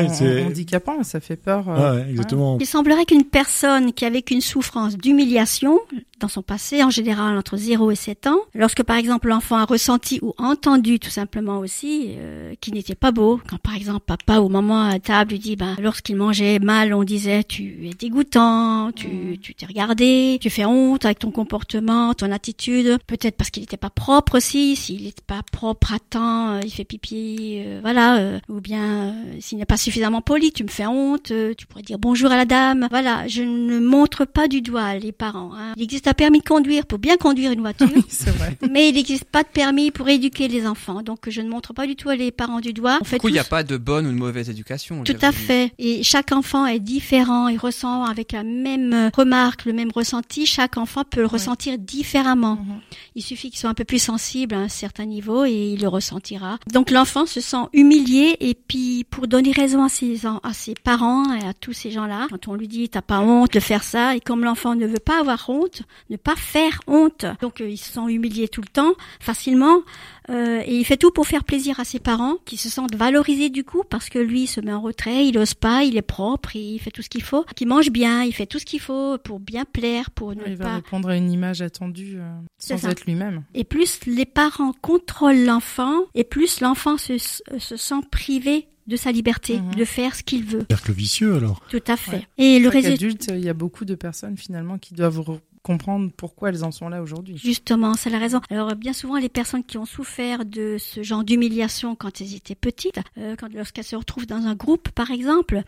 C: handicapant, ça fait peur. euh,
E: Ouais, exactement.
D: Il semblerait qu'une personne qui a vécu une souffrance d'humiliation dans son passé, en général entre 0 et 7 ans, lorsque par exemple l'enfant a ressenti ou entendu tout simplement aussi euh, qu'il n'était pas beau, quand par exemple papa ou maman à table lui dit, ben, lorsqu'il mangeait mal, on disait tu es dégoûtant, tu tu t'es regardé, tu fais honte avec ton comportement, ton attitude, peut-être parce qu'il n'était pas propre aussi, s'il n'était pas propre à temps, euh, il fait pipi, euh, voilà, euh, ou bien s'il n'est pas suffisamment poli, tu me fais honte, tu pourrais dire bonjour à la dame. Voilà, je ne montre pas du doigt les parents. hein. Il existe un permis de conduire pour bien conduire une voiture.
C: Vrai.
D: Mais il n'existe pas de permis pour éduquer les enfants, donc je ne montre pas du tout les parents du doigt. On fait
B: Du coup, il n'y a pas de bonne ou de mauvaise éducation.
D: tout à fait. Et chaque enfant est différent. Il ressent avec la même remarque, le même ressenti. Chaque enfant peut le ressentir différemment.
C: Mhm.
D: Il suffit qu'il soit un peu plus sensible à un certain niveau et il le ressentira. Donc l'enfant se sent humilié et puis pour donner raison à ses, à ses parents et à tous ces gens-là, quand on lui dit t'as pas honte de faire ça et comme l'enfant ne veut pas avoir honte, ne pas faire honte, donc euh, il se sent humilié tout le temps, facilement, euh, et il fait tout pour faire plaisir à ses parents qui se sentent valorisés du coup parce que lui il se met en retrait, il ose pas, il est propre, il fait tout ce qu'il faut, qu'il mange bien, il fait tout ce qu'il faut pour bien plaire, pour ne
C: Il va
D: pas
C: répondre à une image attendue euh, sans
D: ça.
C: être lui-même.
D: et plus les parents contrôlent l'enfant, et plus l'enfant se, se sent privé de sa liberté,
C: Mhm.
D: de faire ce qu'il veut.
E: Cercle vicieux alors.
D: Tout à fait.
C: Ouais.
D: Et le résultat,
C: adulte, il y a beaucoup de personnes finalement qui doivent comprendre pourquoi elles en sont là aujourd'hui.
D: justement, c'est la raison. Alors bien souvent, les personnes qui ont souffert de ce genre d'humiliation quand elles étaient petites, euh, quand lorsqu'elles se retrouvent dans un groupe, par exemple,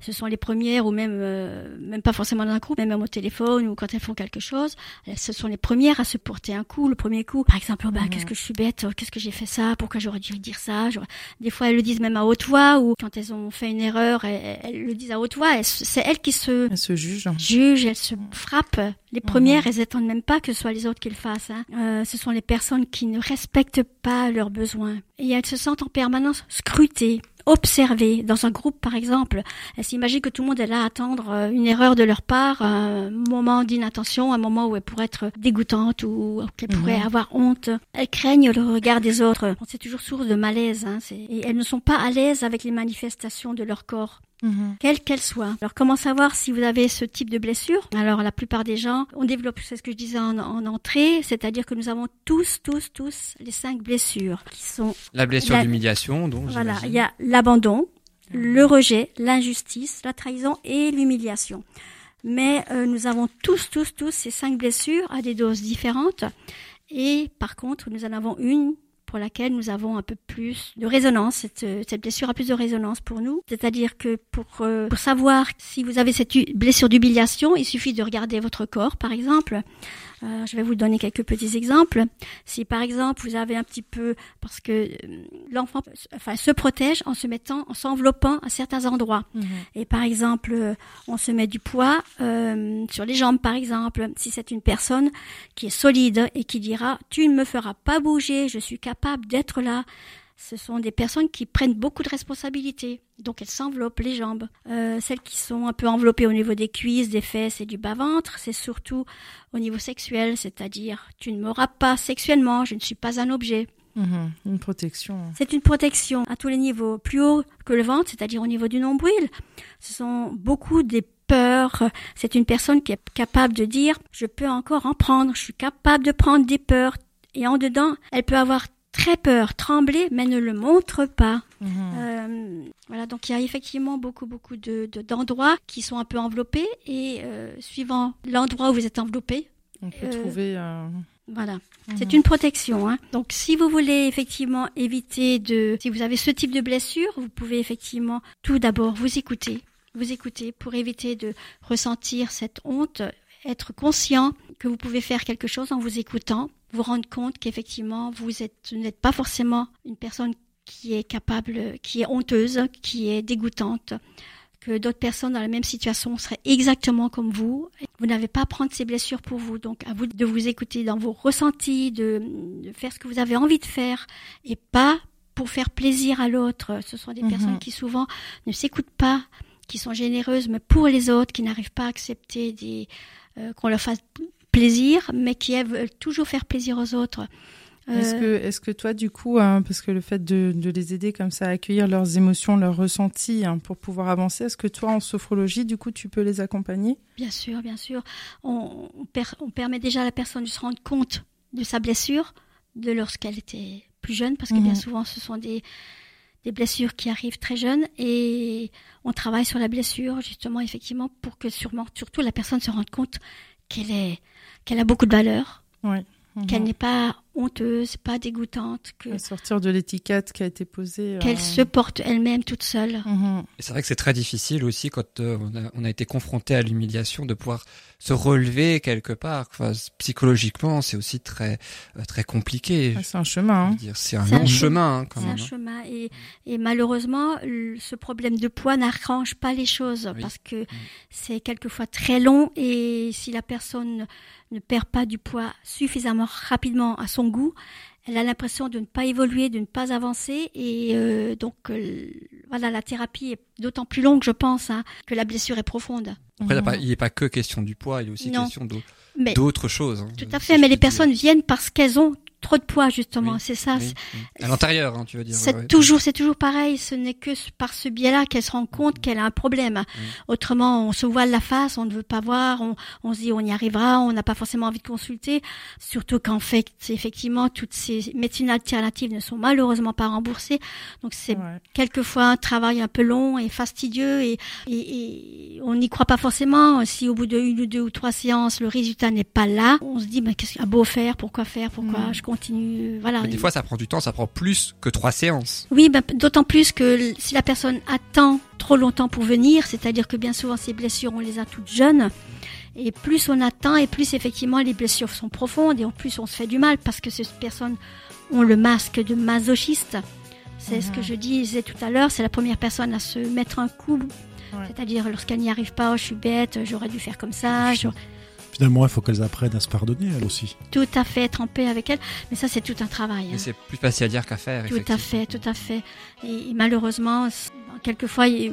D: ce sont les premières, ou même euh, même pas forcément dans un groupe, mais même au téléphone ou quand elles font quelque chose, elles- ce sont les premières à se porter un coup. Le premier coup, par exemple, oh, bah, qu'est-ce que je suis bête, oh, qu'est-ce que j'ai fait ça, pourquoi j'aurais dû dire ça. Des fois, elles le disent même à haute voix, ou quand elles ont fait une erreur, elles, elles le disent à haute voix. C'est elles qui se
C: Elles se jugent.
D: jugent, elles se frappent. Les premières, elles attendent même pas que ce soit les autres qui le fassent. hein. Euh, ce sont les personnes qui ne respectent pas leurs besoins. Et elles se sentent en permanence scrutées, observées. Dans un groupe, par exemple, elles s'imaginent que tout le monde est là à attendre euh, une erreur de leur part, un moment d'inattention, un moment où elles pourraient être dégoûtantes ou qu'elles pourraient
C: Mhm.
D: avoir honte. Elles craignent le regard des autres. C'est toujours source de malaise. Hein. Et elles ne sont pas à l'aise avec les manifestations de leur corps
C: Mhm.
D: quelle qu'elle soit. Alors comment savoir si vous avez ce type de blessure? Alors la plupart des gens, on développe, c'est ce que je disais en, en entrée, c'est-à-dire que nous avons tous, tous, tous les cinq blessures qui sont,
B: La blessure d'humiliation, donc.
D: voilà, il y a l'abandon, le rejet, l'injustice, la trahison et l'humiliation. Mais euh, nous avons tous, tous, tous ces cinq blessures à des doses différentes. Et par contre, nous en avons une pour laquelle nous avons un peu plus de résonance. Cette, euh, cette blessure a plus de résonance pour nous. C'est-à-dire que pour, euh, pour savoir si vous avez cette blessure d'humiliation, il suffit de regarder votre corps, par exemple. Euh, je vais vous donner quelques petits exemples. Si par exemple vous avez un petit peu, parce que euh, l'enfant, enfin, se protège en se mettant, en s'enveloppant à certains endroits.
C: Mhm.
D: Et par exemple, euh, on se met du poids euh, sur les jambes, par exemple. Si c'est une personne qui est solide et qui dira tu ne me feras pas bouger, je suis capable d'être là. Ce sont des personnes qui prennent beaucoup de responsabilités, donc elles s'enveloppent les jambes. Euh, celles qui sont un peu enveloppées au niveau des cuisses, des fesses et du bas-ventre, c'est surtout au niveau sexuel, c'est-à-dire tu ne m'auras pas sexuellement, je ne suis pas un objet.
C: Mhm. Une protection.
D: C'est une protection à tous les niveaux, plus haut que le ventre, c'est-à-dire au niveau du nombril. Ce sont beaucoup des peurs. C'est une personne qui est capable de dire je peux encore en prendre, je suis capable de prendre des peurs. Et en dedans, elle peut avoir très peur, trembler, mais ne le montre pas.
C: Mhm.
D: Euh, voilà, donc il y a effectivement beaucoup, beaucoup de de- d'endroits qui sont un peu enveloppés et euh, suivant l'endroit où vous êtes enveloppé,
C: On peut
D: Euh,
C: trouver.
D: voilà,
C: mhm.
D: c'est une protection. Hein. Donc, si vous voulez effectivement éviter de, si vous avez ce type de blessure, vous pouvez effectivement tout d'abord vous écouter, vous écouter pour éviter de ressentir cette honte, être conscient que vous pouvez faire quelque chose en vous écoutant, vous rendre compte qu'effectivement vous êtes, vous n'êtes pas forcément une personne qui est capable, qui est honteuse, qui est dégoûtante que d'autres personnes dans la même situation seraient exactement comme vous. Vous n'avez pas à prendre ces blessures pour vous. Donc, à vous de vous écouter dans vos ressentis, de, de faire ce que vous avez envie de faire et pas pour faire plaisir à l'autre. Ce sont des
C: Mhm.
D: personnes qui souvent ne s'écoutent pas qui sont généreuses, mais pour les autres, qui n'arrivent pas à accepter des, euh, qu'on leur fasse plaisir, mais qui veulent toujours faire plaisir aux autres.
C: Est-ce que, est-ce que toi, du coup, hein, parce que le fait de, de, les aider comme ça à accueillir leurs émotions, leurs ressentis hein, pour pouvoir avancer, est-ce que toi, en sophrologie, du coup, tu peux les accompagner?
D: Bien sûr, bien sûr. On, on, per, on, permet déjà à la personne de se rendre compte de sa blessure, de lorsqu'elle était plus jeune, parce que mmh. bien souvent, ce sont des, des blessures qui arrivent très jeunes et on travaille sur la blessure, justement, effectivement, pour que sûrement, surtout la personne se rende compte qu'elle est, qu'elle a beaucoup de valeur.
C: Ouais.
D: Mmh. Qu'elle n'est pas honteuse, pas dégoûtante. Que...
C: À sortir de l'étiquette qui a été posée.
D: Qu'elle
C: euh...
D: se porte elle-même toute seule.
C: Mmh.
B: Et c'est vrai que c'est très difficile aussi quand euh, on, a, on, a, été confronté à l'humiliation de pouvoir se relever quelque part. Enfin, psychologiquement, c'est aussi très euh, très compliqué.
C: Ah, c'est un chemin. Hein.
B: C'est un long chemin. Hein,
D: c'est un chemin. Et, et malheureusement, ce problème de poids n'arrange pas les choses oui. parce que mmh. c'est quelquefois très long et si la personne ne perd pas du poids suffisamment rapidement à son goût, elle a l'impression de ne pas évoluer, de ne pas avancer, et euh, donc euh, voilà, la thérapie est d'autant plus longue, je pense, hein, que la blessure est profonde.
B: Après, mmh. il n'est pas que question du poids, il est aussi
D: non.
B: question d'autres choses. Hein,
D: tout à fait, mais les personnes dire. viennent parce qu'elles ont trop de poids justement,
B: oui,
D: c'est ça.
B: Oui, oui. À l'intérieur, hein, tu veux dire.
D: C'est
B: ouais,
D: toujours, c'est toujours pareil. Ce n'est que par ce biais-là qu'elle se rend compte qu'elle a un problème. Autrement, on se voile la face, on ne veut pas voir, on, on se dit on y arrivera, on n'a pas forcément envie de consulter. Surtout qu'en fait, effectivement, toutes ces médecines alternatives ne sont malheureusement pas remboursées. Donc c'est
C: ouais.
D: quelquefois un travail un peu long et fastidieux et, et, et on n'y croit pas forcément. Si au bout de une ou deux ou trois séances, le résultat n'est pas là, on se dit mais qu'est-ce qu'il y a beau faire, pourquoi faire, pourquoi
C: Mm.
D: je continue, voilà.
B: Mais des fois, ça prend du temps, ça prend plus que trois séances.
D: Oui, ben, d'autant plus que si la personne attend trop longtemps pour venir, c'est-à-dire que bien souvent ces blessures, on les a toutes jeunes. Et plus on attend, et plus effectivement les blessures sont profondes, et en plus on se fait du mal parce que ces personnes ont le masque de masochiste. C'est ce que je disais tout à l'heure, c'est la première personne à se mettre un coup.
C: Ouais.
D: C'est-à-dire lorsqu'elle n'y arrive pas, oh, je suis bête, j'aurais dû faire comme ça.
E: Finalement, il faut qu'elles apprennent à se pardonner, elles aussi.
D: Tout à fait, être en paix avec elle. Mais ça, c'est tout un travail. hein.
B: C'est plus facile à dire qu'à faire.
D: Tout à fait, tout à fait. Et, et malheureusement, quelquefois, il,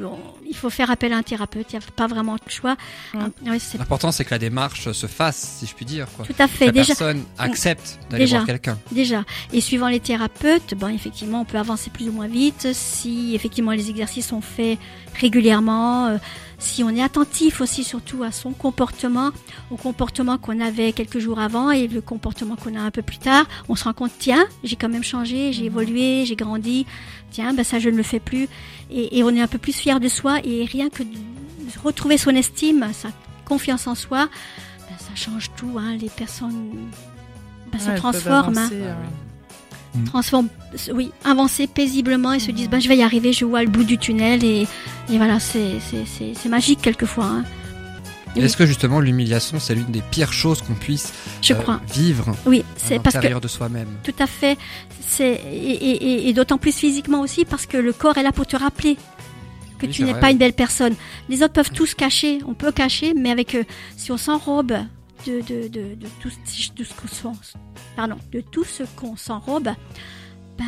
D: faut faire appel à un thérapeute. Il n'y a pas vraiment de choix.
C: Ouais.
B: L'important, c'est que la démarche se fasse, si je puis dire. Quoi.
D: tout à
B: Que
D: fait.
B: la
D: Déjà,
B: personne accepte d'aller voir quelqu'un.
D: déjà. Et suivant les thérapeutes, bon, effectivement, on peut avancer plus ou moins vite si effectivement les exercices sont faits régulièrement. Euh, si on est attentif aussi surtout à son comportement, au comportement qu'on avait quelques jours avant et le comportement qu'on a un peu plus tard, on se rend compte, tiens, j'ai quand même changé, j'ai évolué, j'ai grandi, tiens, ben ça je ne le fais plus. Et, et on est un peu plus fier de soi et rien que de retrouver son estime, sa confiance en soi, ben ça change tout. Hein. Les personnes ben, se
C: Ouais,
D: transforment. hein
C: avancer, euh,
D: transforment, oui, avancer paisiblement et se disent, bah, je vais y arriver, je vois le bout du tunnel et, et voilà, c'est, c'est, c'est, c'est magique quelquefois. Hein. Oui.
B: Est-ce que justement l'humiliation, c'est l'une des pires choses qu'on puisse
D: Je
B: euh,
D: crois.
B: vivre
D: Oui, c'est parce que
B: de soi-même?
D: Tout à fait, c'est et, et, et- d'autant plus physiquement aussi parce que le corps est là pour te rappeler que
B: Oui,
D: tu n'es pas une belle personne. Les autres peuvent tous cacher, on peut cacher, mais avec euh, si on s'enrobe de de de, de tout, ce- de ce qu'on s'en- pardon, de tout ce qu'on s'enrobe, ben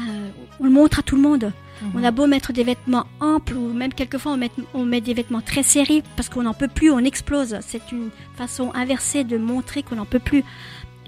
D: on le montre à tout le monde.
C: Mhm.
D: On a beau mettre des vêtements amples ou même quelquefois on met, on met des vêtements très serrés parce qu'on n'en peut plus, on explose. C'est une façon inversée de montrer qu'on n'en peut plus.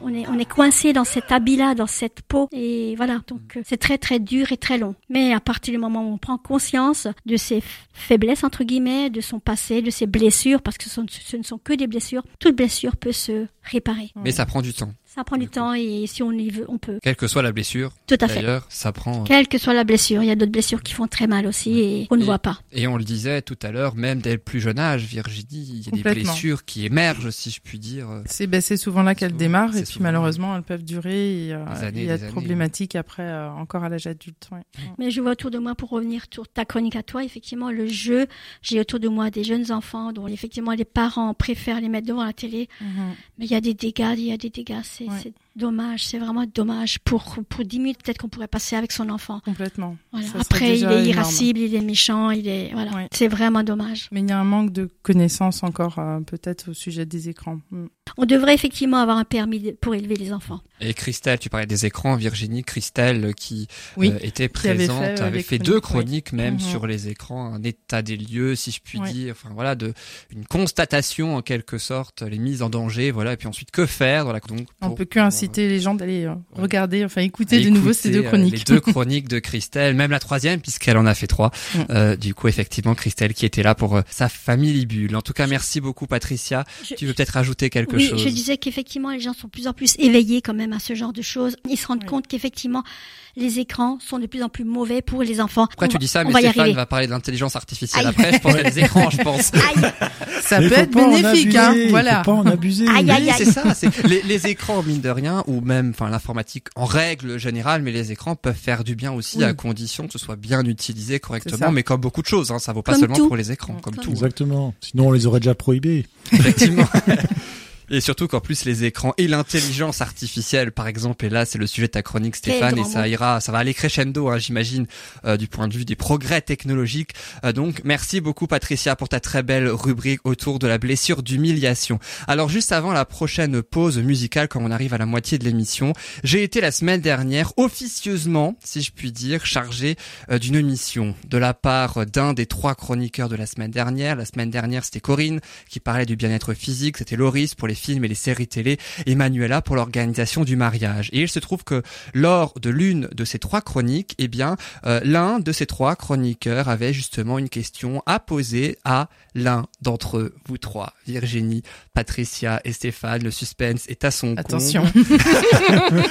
D: On est, on est coincé dans cet habit-là, dans cette peau. Et voilà, donc euh, c'est très très dur et très long. Mais à partir du moment où on prend conscience de ses faiblesses, entre guillemets, de son passé, de ses blessures, parce que ce, sont- ce ne sont que des blessures, toute blessure peut se réparer.
B: Mais ça prend du temps.
D: Ça prend du temps et si on y veut, on peut.
B: Quelle que soit la blessure,
D: Tout à fait.
B: d'ailleurs, ça prend.
D: Quelle que soit la blessure, il y a d'autres blessures qui font très mal aussi et qu'on ne
B: Et-
D: voit pas.
B: Et on le disait tout à l'heure, même dès le plus jeune âge, Virginie, il y a des blessures qui émergent, si je puis dire.
C: C'est ben, c'est souvent là qu'elles démarrent et puis malheureusement elles peuvent durer et euh,
B: années,
C: il y a
B: des
C: de
B: années.
C: problématiques après euh, encore à l'âge adulte. ouais.
D: Mais je vois autour de moi, pour revenir sur ta chronique à toi, effectivement, le jeu, j'ai autour de moi des jeunes enfants dont effectivement les parents préfèrent les mettre devant la télé.
C: Mhm.
D: Mais il y a des dégâts, il y a des dégâts, c'est
C: Ouais.
D: Dommage, c'est vraiment dommage. Pour, pour 10 minutes, peut-être qu'on pourrait passer avec son enfant.
C: Complètement.
D: Voilà. Après, il est
C: énorme.
D: irascible, il est méchant, il est, voilà. C'est vraiment dommage.
C: Mais il y a un manque de connaissances encore euh, peut-être au sujet des écrans. Mm.
D: On devrait effectivement avoir un permis de- pour élever les enfants.
B: Et Christelle, tu parlais des écrans, Virginie, Christelle qui
C: Oui,
B: euh, était
C: qui avait
B: présente,
C: fait, euh,
B: avait fait
C: chroniques,
B: deux
C: oui.
B: chroniques même
C: Mhm.
B: sur les écrans, un état des lieux, si je puis
C: Oui.
B: dire, enfin voilà, de une constatation en quelque sorte, les mises en danger, voilà, et puis ensuite que faire la donc
C: On peut que inciter les gens d'aller euh,
B: Ouais.
C: regarder, enfin écouter
B: à
C: de nouveau ces deux
B: euh,
C: chroniques.
B: les deux chroniques de Christelle, même la troisième puisqu'elle en a fait trois. Euh, du coup, effectivement, Christelle qui était là pour euh, sa famille bulle. En tout cas, merci beaucoup, Patricia.
D: Je-
B: Tu veux peut-être rajouter quelque
D: oui,
B: chose?
D: je disais qu'effectivement, les gens sont de plus en plus éveillés quand même à ce genre de choses. Ils se rendent compte qu'effectivement, les écrans sont de plus en plus mauvais pour les enfants.
B: Pourquoi
D: On
B: tu
D: va-
B: dis ça
D: on
B: Mais
D: va
B: Stéphane va parler de l'intelligence artificielle
D: Aïe.
B: après. Je pense à des écrans, je pense.
D: Aïe,
C: Ça
E: Mais
C: peut
E: faut
C: être
E: pas en
C: bénéfique,
E: abuser,
C: hein.
E: faut
C: Voilà.
E: pas en abuser.
D: Aïe, aïe,
B: Oui,
D: aïe.
B: c'est ça. C'est les, les écrans mine de rien, ou même, enfin, l'informatique en règle générale, mais les écrans peuvent faire du bien aussi
C: Oui.
B: à condition que ce soit bien utilisé correctement. Mais comme beaucoup de choses, hein, ça vaut pas
D: Comme
B: seulement
D: tout.
B: pour les écrans, comme
D: Comme
B: tout.
E: Exactement. Sinon, on les aurait déjà prohibés.
B: Effectivement. Et surtout qu'en plus les écrans et l'intelligence artificielle, par exemple, et là c'est le sujet de ta chronique Stéphane, et ça ira, ça va aller crescendo, hein, j'imagine, euh, du point de vue des progrès technologiques. Euh, donc merci beaucoup Patricia pour ta très belle rubrique autour de la blessure d'humiliation. Alors juste avant la prochaine pause musicale, quand on arrive à la moitié de l'émission, j'ai été la semaine dernière officieusement, si je puis dire, chargé euh, d'une mission de la part d'un des trois chroniqueurs de la semaine dernière. La semaine dernière c'était Corinne qui parlait du bien-être physique, c'était Loris pour les films et les séries télé, et Manuela pour l'organisation du mariage. Et il se trouve que lors de l'une de ces trois chroniques, eh bien, euh, l'un de ces trois chroniqueurs avait justement une question à poser à l'un d'entre eux, vous trois, Virginie, Patricia et Stéphane. Le suspense est à son
C: Attention.
B: comble.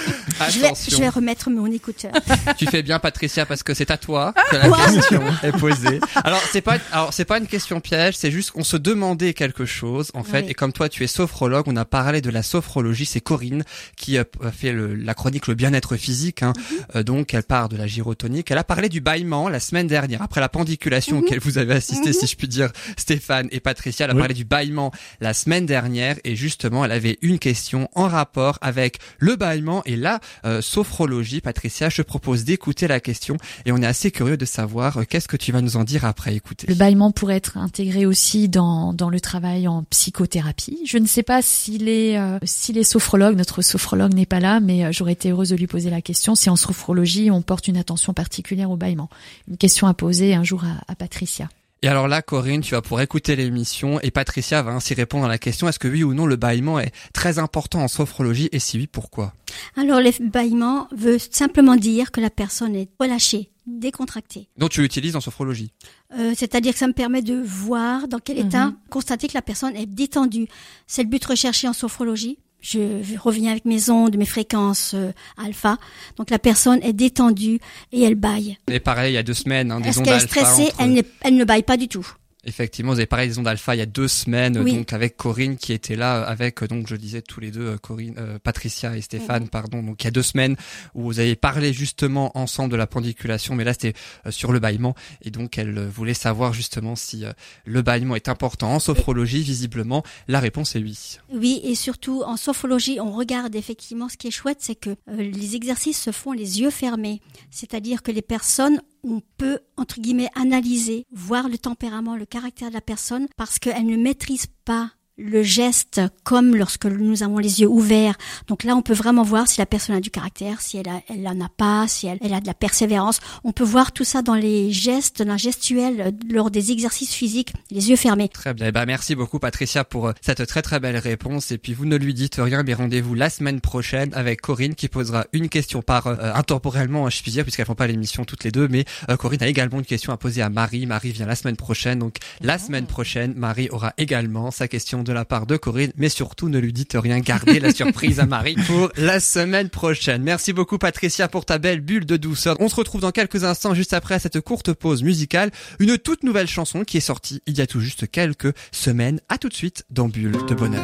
D: je vais,
B: Attention.
D: je vais remettre mon écouteur.
B: Tu fais bien Patricia parce que c'est à toi que la question est posée. Alors c'est pas alors c'est pas une question piège, c'est juste qu'on se demandait quelque chose en fait
D: Oui.
B: et comme toi tu es sophrologue, on a parlé de la sophrologie, c'est Corinne qui a fait le- la chronique le bien-être physique hein. Euh, donc elle part de la gyrotonique, elle a parlé du bâillement la semaine dernière après la pendiculation auquel vous avez assisté si je puis dire Stéphane et Patricia, elle a
E: Oui.
B: parlé du bâillement la semaine dernière et justement elle avait une question en rapport avec le bâillement et la euh, sophrologie. Patricia, je te propose d'écouter la question et on est assez curieux de savoir euh, qu'est-ce que tu vas nous en dire après écouter.
F: Le bâillement pourrait être intégré aussi dans, dans le travail en psychothérapie. Je ne sais pas s'il est, euh, s'il est sophrologue, notre sophrologue n'est pas là, mais euh, j'aurais été heureuse de lui poser la question si en sophrologie on porte une attention particulière au bâillement. Une question à poser un jour à, à Patricia.
B: Et alors là, Corinne, tu vas pouvoir écouter l'émission et Patricia va ainsi répondre à la question est-ce que oui ou non le bâillement est très important en sophrologie et si oui, pourquoi?
D: Alors, le bâillement veut simplement dire que la personne est relâchée, décontractée.
B: Donc tu l'utilises en sophrologie.
D: Euh, C'est-à-dire que ça me permet de voir dans quel état,
C: Mhm.
D: constater que la personne est détendue. C'est le but recherché en sophrologie. Je reviens avec mes ondes, mes fréquences euh, alpha. Donc la personne est détendue et elle baille.
B: Et pareil, il y a deux semaines, hein, des
D: Est-ce
B: ondes
D: qu'elle est
B: alpha.
D: stressée?
B: entre-
D: elle, elle ne baille pas du tout.
B: Effectivement, vous avez parlé des ondes alpha il y a deux semaines,
D: Oui.
B: donc avec Corinne qui était là, avec donc je disais tous les deux, euh, Corinne, euh, Patricia et Stéphane, pardon. Donc il y a deux semaines où vous avez parlé justement ensemble de la pendiculation, mais là c'était euh, sur le bâillement et donc elle euh, voulait savoir justement si euh, le bâillement est important en sophrologie. Visiblement, la réponse est oui.
D: Oui, et surtout en sophrologie, on regarde effectivement ce qui est chouette, c'est que euh, les exercices se font les yeux fermés. C'est-à-dire que les personnes, on peut, entre guillemets, analyser, voir le tempérament, le caractère de la personne, parce qu'elle ne maîtrise pas le geste comme lorsque nous avons les yeux ouverts. Donc là, on peut vraiment voir si la personne a du caractère, si elle, a, elle en a pas, si elle, elle a de la persévérance. On peut voir tout ça dans les gestes, dans la gestuelle, euh, lors des exercices physiques, les yeux fermés.
B: Très bien. Eh ben, merci beaucoup Patricia pour euh, cette très très belle réponse. Et puis vous ne lui dites rien, mais rendez-vous la semaine prochaine avec Corinne qui posera une question par euh, intemporellement, je puis dire, puisqu'elles font pas l'émission toutes les deux. Mais euh, Corinne a également une question à poser à Marie. Marie vient la semaine prochaine, donc la semaine prochaine, Marie aura également sa question de la part de Corinne. Mais surtout, ne lui dites rien, gardez la surprise à Marie pour la semaine prochaine. Merci beaucoup Patricia pour ta belle bulle de douceur. On se retrouve dans quelques instants, juste après cette courte pause musicale, une toute nouvelle chanson qui est sortie il y a tout juste quelques semaines. À tout de suite dans Bulle de bonheur.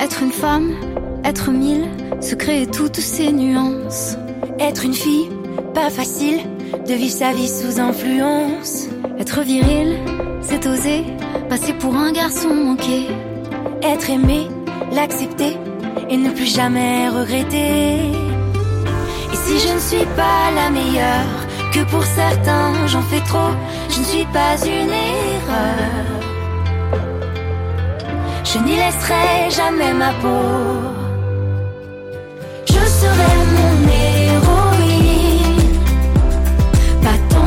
G: Être une femme, être mille, se créer toutes ces nuances. Être une fille, pas facile, de vivre sa vie sous influence. Être viril, c'est oser passer pour un garçon manqué. Être aimé, l'accepter et ne plus jamais regretter. Et si je ne suis pas la meilleure, que pour certains j'en fais trop, je ne suis pas une erreur. Je n'y laisserai jamais ma peau. Je serai mon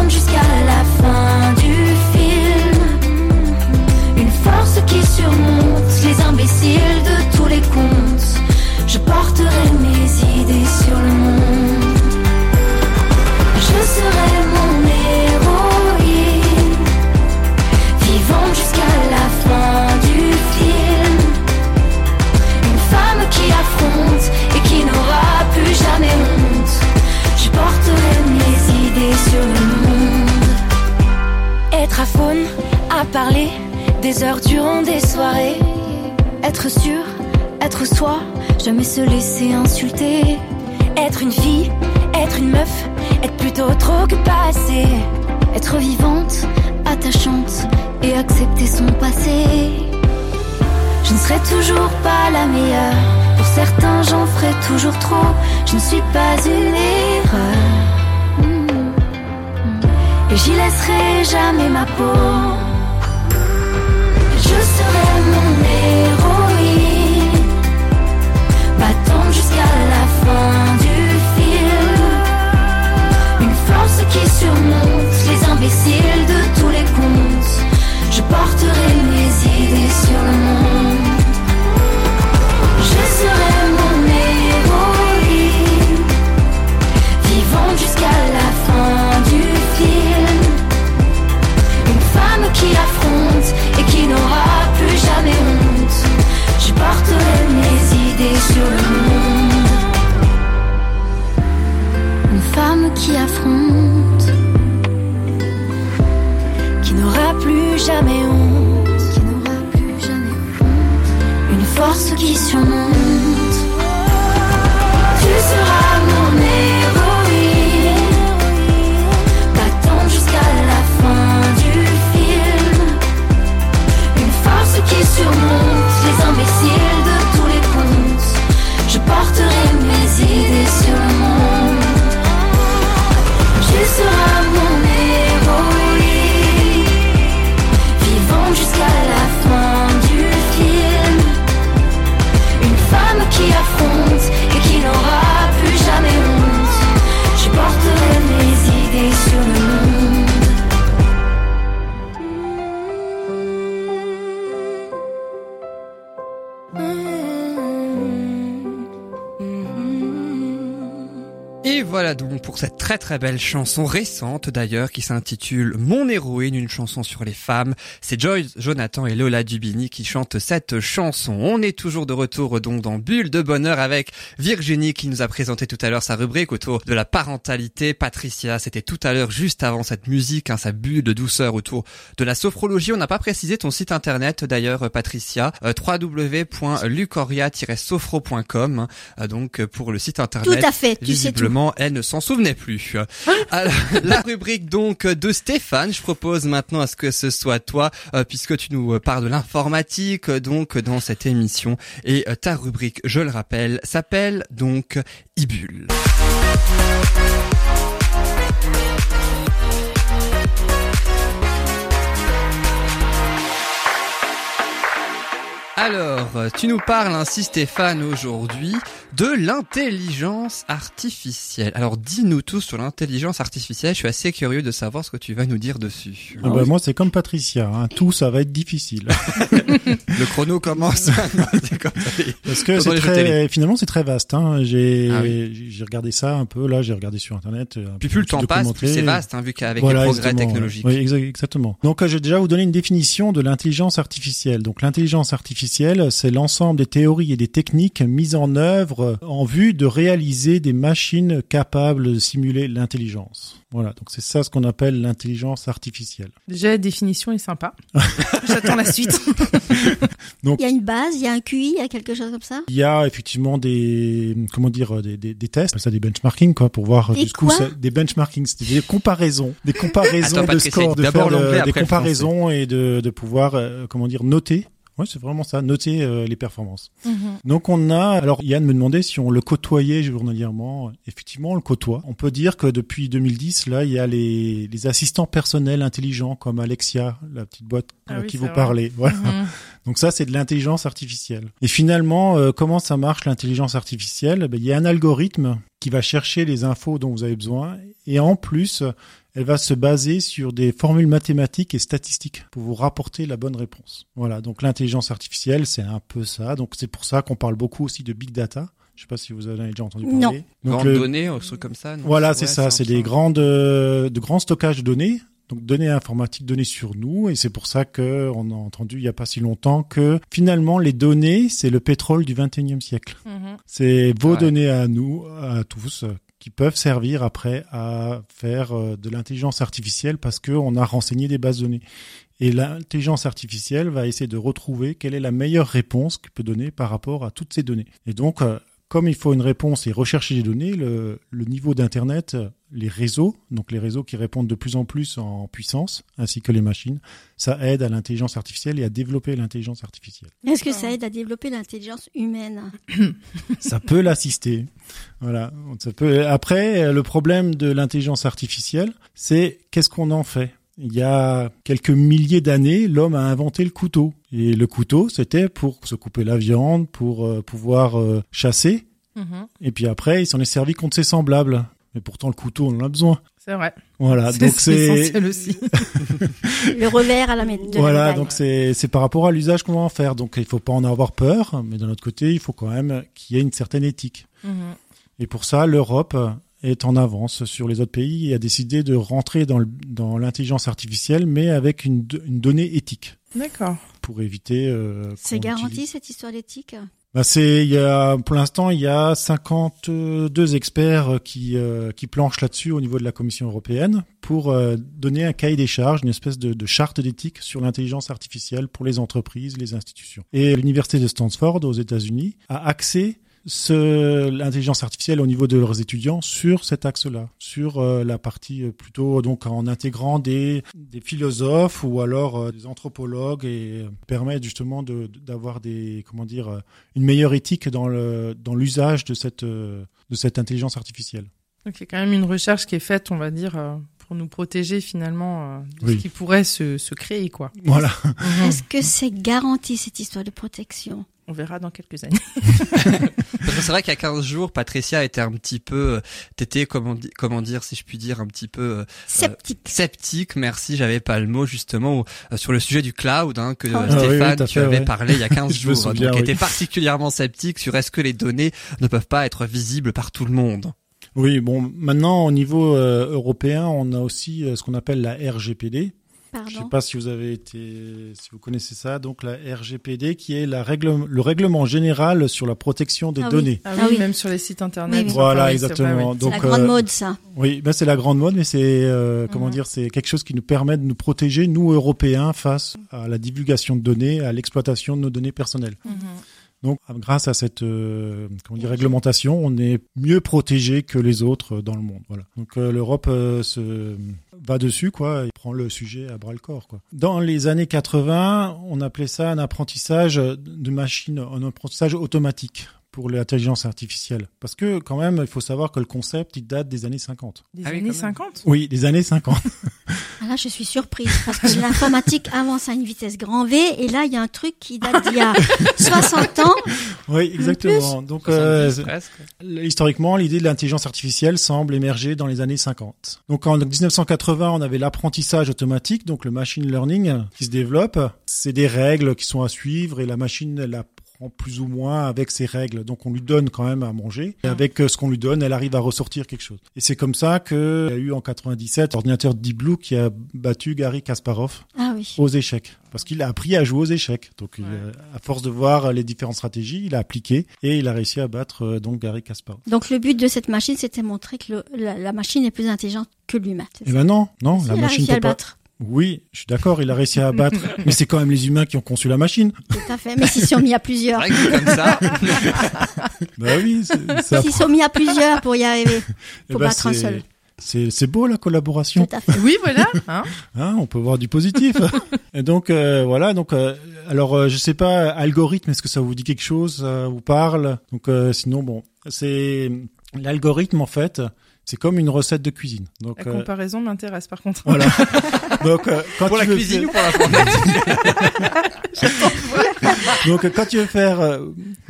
G: jusqu'à la fin du film. Une force qui surmonte les imbéciles de tous les contes. Je porterai mes idées sur le monde. Je serai mon parler, des heures durant des soirées. Être sûr, être soi, jamais se laisser insulter. Être une fille, être une meuf, être plutôt trop que pas assez. Être vivante, attachante et accepter son passé. Je ne serai toujours pas la meilleure. Pour certains, j'en ferai toujours trop. Je ne suis pas une erreur. Et j'y laisserai jamais ma peau. Je serai mon héroïne, battante jusqu'à la fin du film. Une force qui surmonte les imbéciles de tous les contes. Je porterai mes idées sur le monde. Je serai mon héroïne, vivant jusqu'à la fin du film. Une femme qui affronte Je porterai mes idées sur le monde. Une femme qui affronte, qui n'aura plus jamais honte. Qui n'aura plus jamais honte. Une force qui surmonte. Tu seras imbéciles de tous les contes. Je porterai mes idées sur le monde. Tu seras
B: pour cette très très belle chanson récente d'ailleurs qui s'intitule Mon héroïne, une chanson sur les femmes. C'est Joyce Jonathan et Lola Dubini qui chantent cette chanson. On est toujours de retour donc dans Bulle de bonheur avec Virginie qui nous a présenté tout à l'heure sa rubrique autour de la parentalité. Patricia, c'était tout à l'heure juste avant cette musique, hein, sa bulle de douceur autour de la sophrologie. On n'a pas précisé ton site internet d'ailleurs Patricia, euh, www.lucoria-sophro.com. Euh, donc pour le site internet.
D: Tout à fait, tu sais tout.
B: Visiblement, elle ne s'en souvenait plus. Alors, la rubrique donc de Stéphane, je propose maintenant à ce que ce soit toi, euh, puisque tu nous parles de l'informatique donc dans cette émission. Et euh, ta rubrique, je le rappelle, s'appelle donc Ibule. Alors, tu nous parles ainsi Stéphane aujourd'hui de l'intelligence artificielle. Alors dis-nous tout sur l'intelligence artificielle, je suis assez curieux de savoir ce que tu vas nous dire dessus.
E: Ah bah, moi, c'est comme Patricia. Hein. Tout, ça va être difficile.
B: Le chrono commence. Comme.
E: Parce que c'est très, finalement, c'est très vaste. Hein. J'ai,
B: Ah oui.
E: j'ai regardé ça un peu. Là, j'ai regardé sur Internet. un
B: Puis plus le temps passe, plus c'est vaste, hein, vu qu'avec
E: Voilà,
B: les progrès
E: exactement.
B: technologiques.
E: Oui, exa- exactement. Donc, euh, je vais déjà vous donner une définition de l'intelligence artificielle. Donc, l'intelligence artificielle, c'est l'ensemble des théories et des techniques mises en œuvre en vue de réaliser des machines capables de simuler l'intelligence. Voilà, donc c'est ça ce qu'on appelle l'intelligence artificielle.
C: Déjà, la définition est sympa. J'attends la suite.
D: Il y a une base, il y a un QI, il y a quelque chose comme ça?
E: Il y a effectivement des comment dire des, des, des tests, ça des benchmarking quoi pour voir
D: Des
E: jusqu'où
D: quoi?
E: c'est- des benchmarking, c'est des comparaisons, des comparaisons
B: Attends,
E: de scores, de faire des comparaisons et de, de pouvoir euh, comment dire noter. Ouais, c'est vraiment ça, noter euh, les performances. Donc on a, alors Yann me demandait si on le côtoyait journalièrement. Effectivement, on le côtoie. On peut dire que depuis 2010, là, il y a les, les assistants personnels intelligents comme Alexia, la petite boîte
C: Ah
E: euh,
C: oui,
E: qui vous parlait. Voilà.
C: Mhm.
E: Donc ça, c'est de l'intelligence artificielle. Et finalement, euh, comment ça marche l'intelligence artificielle? Ben, Il y a un algorithme qui va chercher les infos dont vous avez besoin et en plus, elle va se baser sur des formules mathématiques et statistiques pour vous rapporter la bonne réponse. Voilà, donc l'intelligence artificielle, c'est un peu ça. Donc c'est pour ça qu'on parle beaucoup aussi de big data. Je sais pas si vous en avez déjà entendu
D: Non.
E: parler. Donc
B: Grandes
E: le-
B: données, un truc comme ça. non?
E: Voilà, c'est
B: ouais,
E: ça. C'est des grandes, euh, de grands stockages de données. Donc données informatiques, données sur nous, et c'est pour ça que on a entendu il y a pas si longtemps que finalement les données c'est le pétrole du 21e siècle.
C: Mhm.
E: C'est vos
B: Ouais.
E: données à nous, à tous, peuvent servir après à faire euh, de l'intelligence artificielle parce que on a renseigné des bases de données. Et l'intelligence artificielle va essayer de retrouver quelle est la meilleure réponse qu'il peut donner par rapport à toutes ces données. Et donc, euh, comme il faut une réponse et rechercher des données, le, le niveau d'Internet, les réseaux, donc les réseaux qui répondent de plus en plus en puissance, ainsi que les machines, ça aide à l'intelligence artificielle et à développer l'intelligence artificielle.
D: Est-ce que ça aide à développer l'intelligence humaine
E: ça peut l'assister. Voilà. Ça peut. Après, le problème de l'intelligence artificielle, c'est qu'est-ce qu'on en fait? Il y a quelques milliers d'années, l'homme a inventé le couteau. Et le couteau, c'était pour se couper la viande, pour euh, pouvoir euh, chasser.
C: Mhm.
E: Et puis après, il s'en est servi contre ses semblables. Mais pourtant, le couteau, on en a besoin.
C: C'est vrai.
E: Voilà. Donc c'est
C: essentiel aussi.
D: Le revers à la mé- de la
E: voilà.
D: médaille.
E: Donc c'est c'est par rapport à l'usage qu'on va en faire. Donc il faut pas en avoir peur, mais d'un autre côté, il faut quand même qu'il y ait une certaine éthique.
C: Mhm.
E: Et pour ça, l'Europe est en avance sur les autres pays et a décidé de rentrer dans l'intelligence artificielle, mais avec une, do- une donnée éthique
C: D'accord.
E: pour éviter. euh,
D: C'est garanti
E: utilise-
D: cette histoire d'éthique
E: Bah c'est il y a pour l'instant il y a 52 experts qui euh, qui planchent là-dessus au niveau de la Commission européenne pour euh, donner un cahier des charges, une espèce de, de charte d'éthique sur l'intelligence artificielle pour les entreprises, les institutions. Et l'université de Stanford aux États-Unis a axé ce l'intelligence artificielle au niveau de leurs étudiants sur cet axe-là, sur euh, la partie euh, plutôt donc en intégrant des des philosophes ou alors euh, des anthropologues et euh, permettre justement de d'avoir des comment dire une meilleure éthique dans le dans l'usage de cette euh, de cette intelligence artificielle.
C: Donc il y a quand même une recherche qui est faite, on va dire, euh, pour nous protéger finalement euh, de
E: Oui.
C: ce qui pourrait se, se créer, quoi.
E: Voilà.
C: Mhm.
D: Est-ce que c'est garanti cette histoire de protection?
C: On verra dans quelques années.
B: Parce que c'est vrai qu'il y a 15 jours, Patricia était un petit peu, euh, t'étais comment, comment dire, si je puis dire, un petit peu euh,
D: Sceptique.
B: sceptique. Merci, j'avais pas le mot justement euh, sur le sujet du cloud hein, que
D: Ah
B: euh,
E: oui,
B: Stéphane
E: oui,
B: tu
E: fait,
B: avais
E: ouais.
B: parlé il y a 15
E: Je me
B: jours.
E: souviens,
B: donc
E: oui.
B: était particulièrement sceptique sur est-ce que les données ne peuvent pas être visibles par tout le monde.
E: Oui, bon, maintenant au niveau euh, européen, on a aussi euh, ce qu'on appelle la RGPD. Je sais
D: Pardon.
E: pas si vous avez été, si vous connaissez ça, donc la RGPD qui est la règle, le règlement général sur la protection des
D: Ah
E: données.
C: Ah,
D: Ah
C: oui,
D: oui.
C: même sur les sites internet.
D: Oui, oui.
E: Voilà, exactement.
C: oui.
D: C'est
E: Donc,
D: la grande
E: euh,
D: mode, ça.
E: Oui, ben c'est la grande mode, mais c'est euh, comment
C: Mhm.
E: dire, c'est quelque chose qui nous permet de nous protéger, nous Européens, face à la divulgation de données, à l'exploitation de nos données personnelles.
C: Mhm.
E: Donc, grâce à cette euh, comment réglementation, on est mieux protégé que les autres dans le monde. Voilà. Donc, euh, l'Europe euh, se va dessus, quoi, et prend le sujet à bras le corps, quoi. Dans les années 80, on appelait ça un apprentissage de machine, un apprentissage automatique pour l'intelligence artificielle. Parce que, quand même, il faut savoir que le concept, il date des années 50.
C: Des
B: Ah oui,
C: années
B: quand même.
C: 50
E: Oui, des années 50.
D: Ah, là, je suis surprise parce que l'informatique avance à une vitesse grand V et là, il y a un truc qui date d'il y a 60 ans.
E: oui, exactement. Donc, euh,
B: 70 presque.
E: Historiquement, l'idée de l'intelligence artificielle semble émerger dans les années 50. Donc en 1980, on avait l'apprentissage automatique, donc le machine learning qui se développe. C'est des règles qui sont à suivre et la machine elle apprend prend plus ou moins avec ses règles. Donc on lui donne quand même à manger. Et avec euh, ce qu'on lui donne, elle arrive à ressortir quelque chose. Et c'est comme ça qu'il y a eu en 97 l'ordinateur Deep Blue qui a battu Gary Kasparov
D: Ah oui.
E: aux échecs. Parce qu'il a appris à jouer aux échecs. Donc il, euh, à force de voir les différentes stratégies, il a appliqué et il a réussi à battre euh, donc Gary Kasparov.
D: Donc le but de cette machine, c'était montrer que le- la, la machine est plus intelligente que l'humain. ça
E: ben non, non,
D: Si,
E: la
D: il
E: machine peut pas.
D: battre.
E: Oui, je suis d'accord, il a réussi à abattre. mais c'est quand même les humains qui ont conçu la machine.
D: Tout à fait. Mais s'ils sont mis à plusieurs.
B: C'est vrai que comme ça.
E: Bah oui, c'est- ça.
D: S'ils sont mis à plusieurs pour y arriver.
E: Eh
D: faut
E: ben,
D: battre un
E: c'est-
D: seul.
E: C'est c'est beau la collaboration.
D: Tout à fait.
C: Oui, voilà. Hein
E: Hein, on peut voir du positif. et donc euh, voilà, donc euh, alors euh, je sais pas algorithme, est-ce que ça vous dit quelque chose, ça vous parle? Donc euh, sinon bon, c'est l'algorithme en fait, c'est comme une recette de cuisine. Donc
C: La
E: euh,
C: comparaison m'intéresse par contre.
E: voilà. donc euh, quand
B: Pour
E: tu
B: la
E: veux
B: cuisine ou
E: faire-
B: pour l'informatique
E: donc quand tu veux faire euh,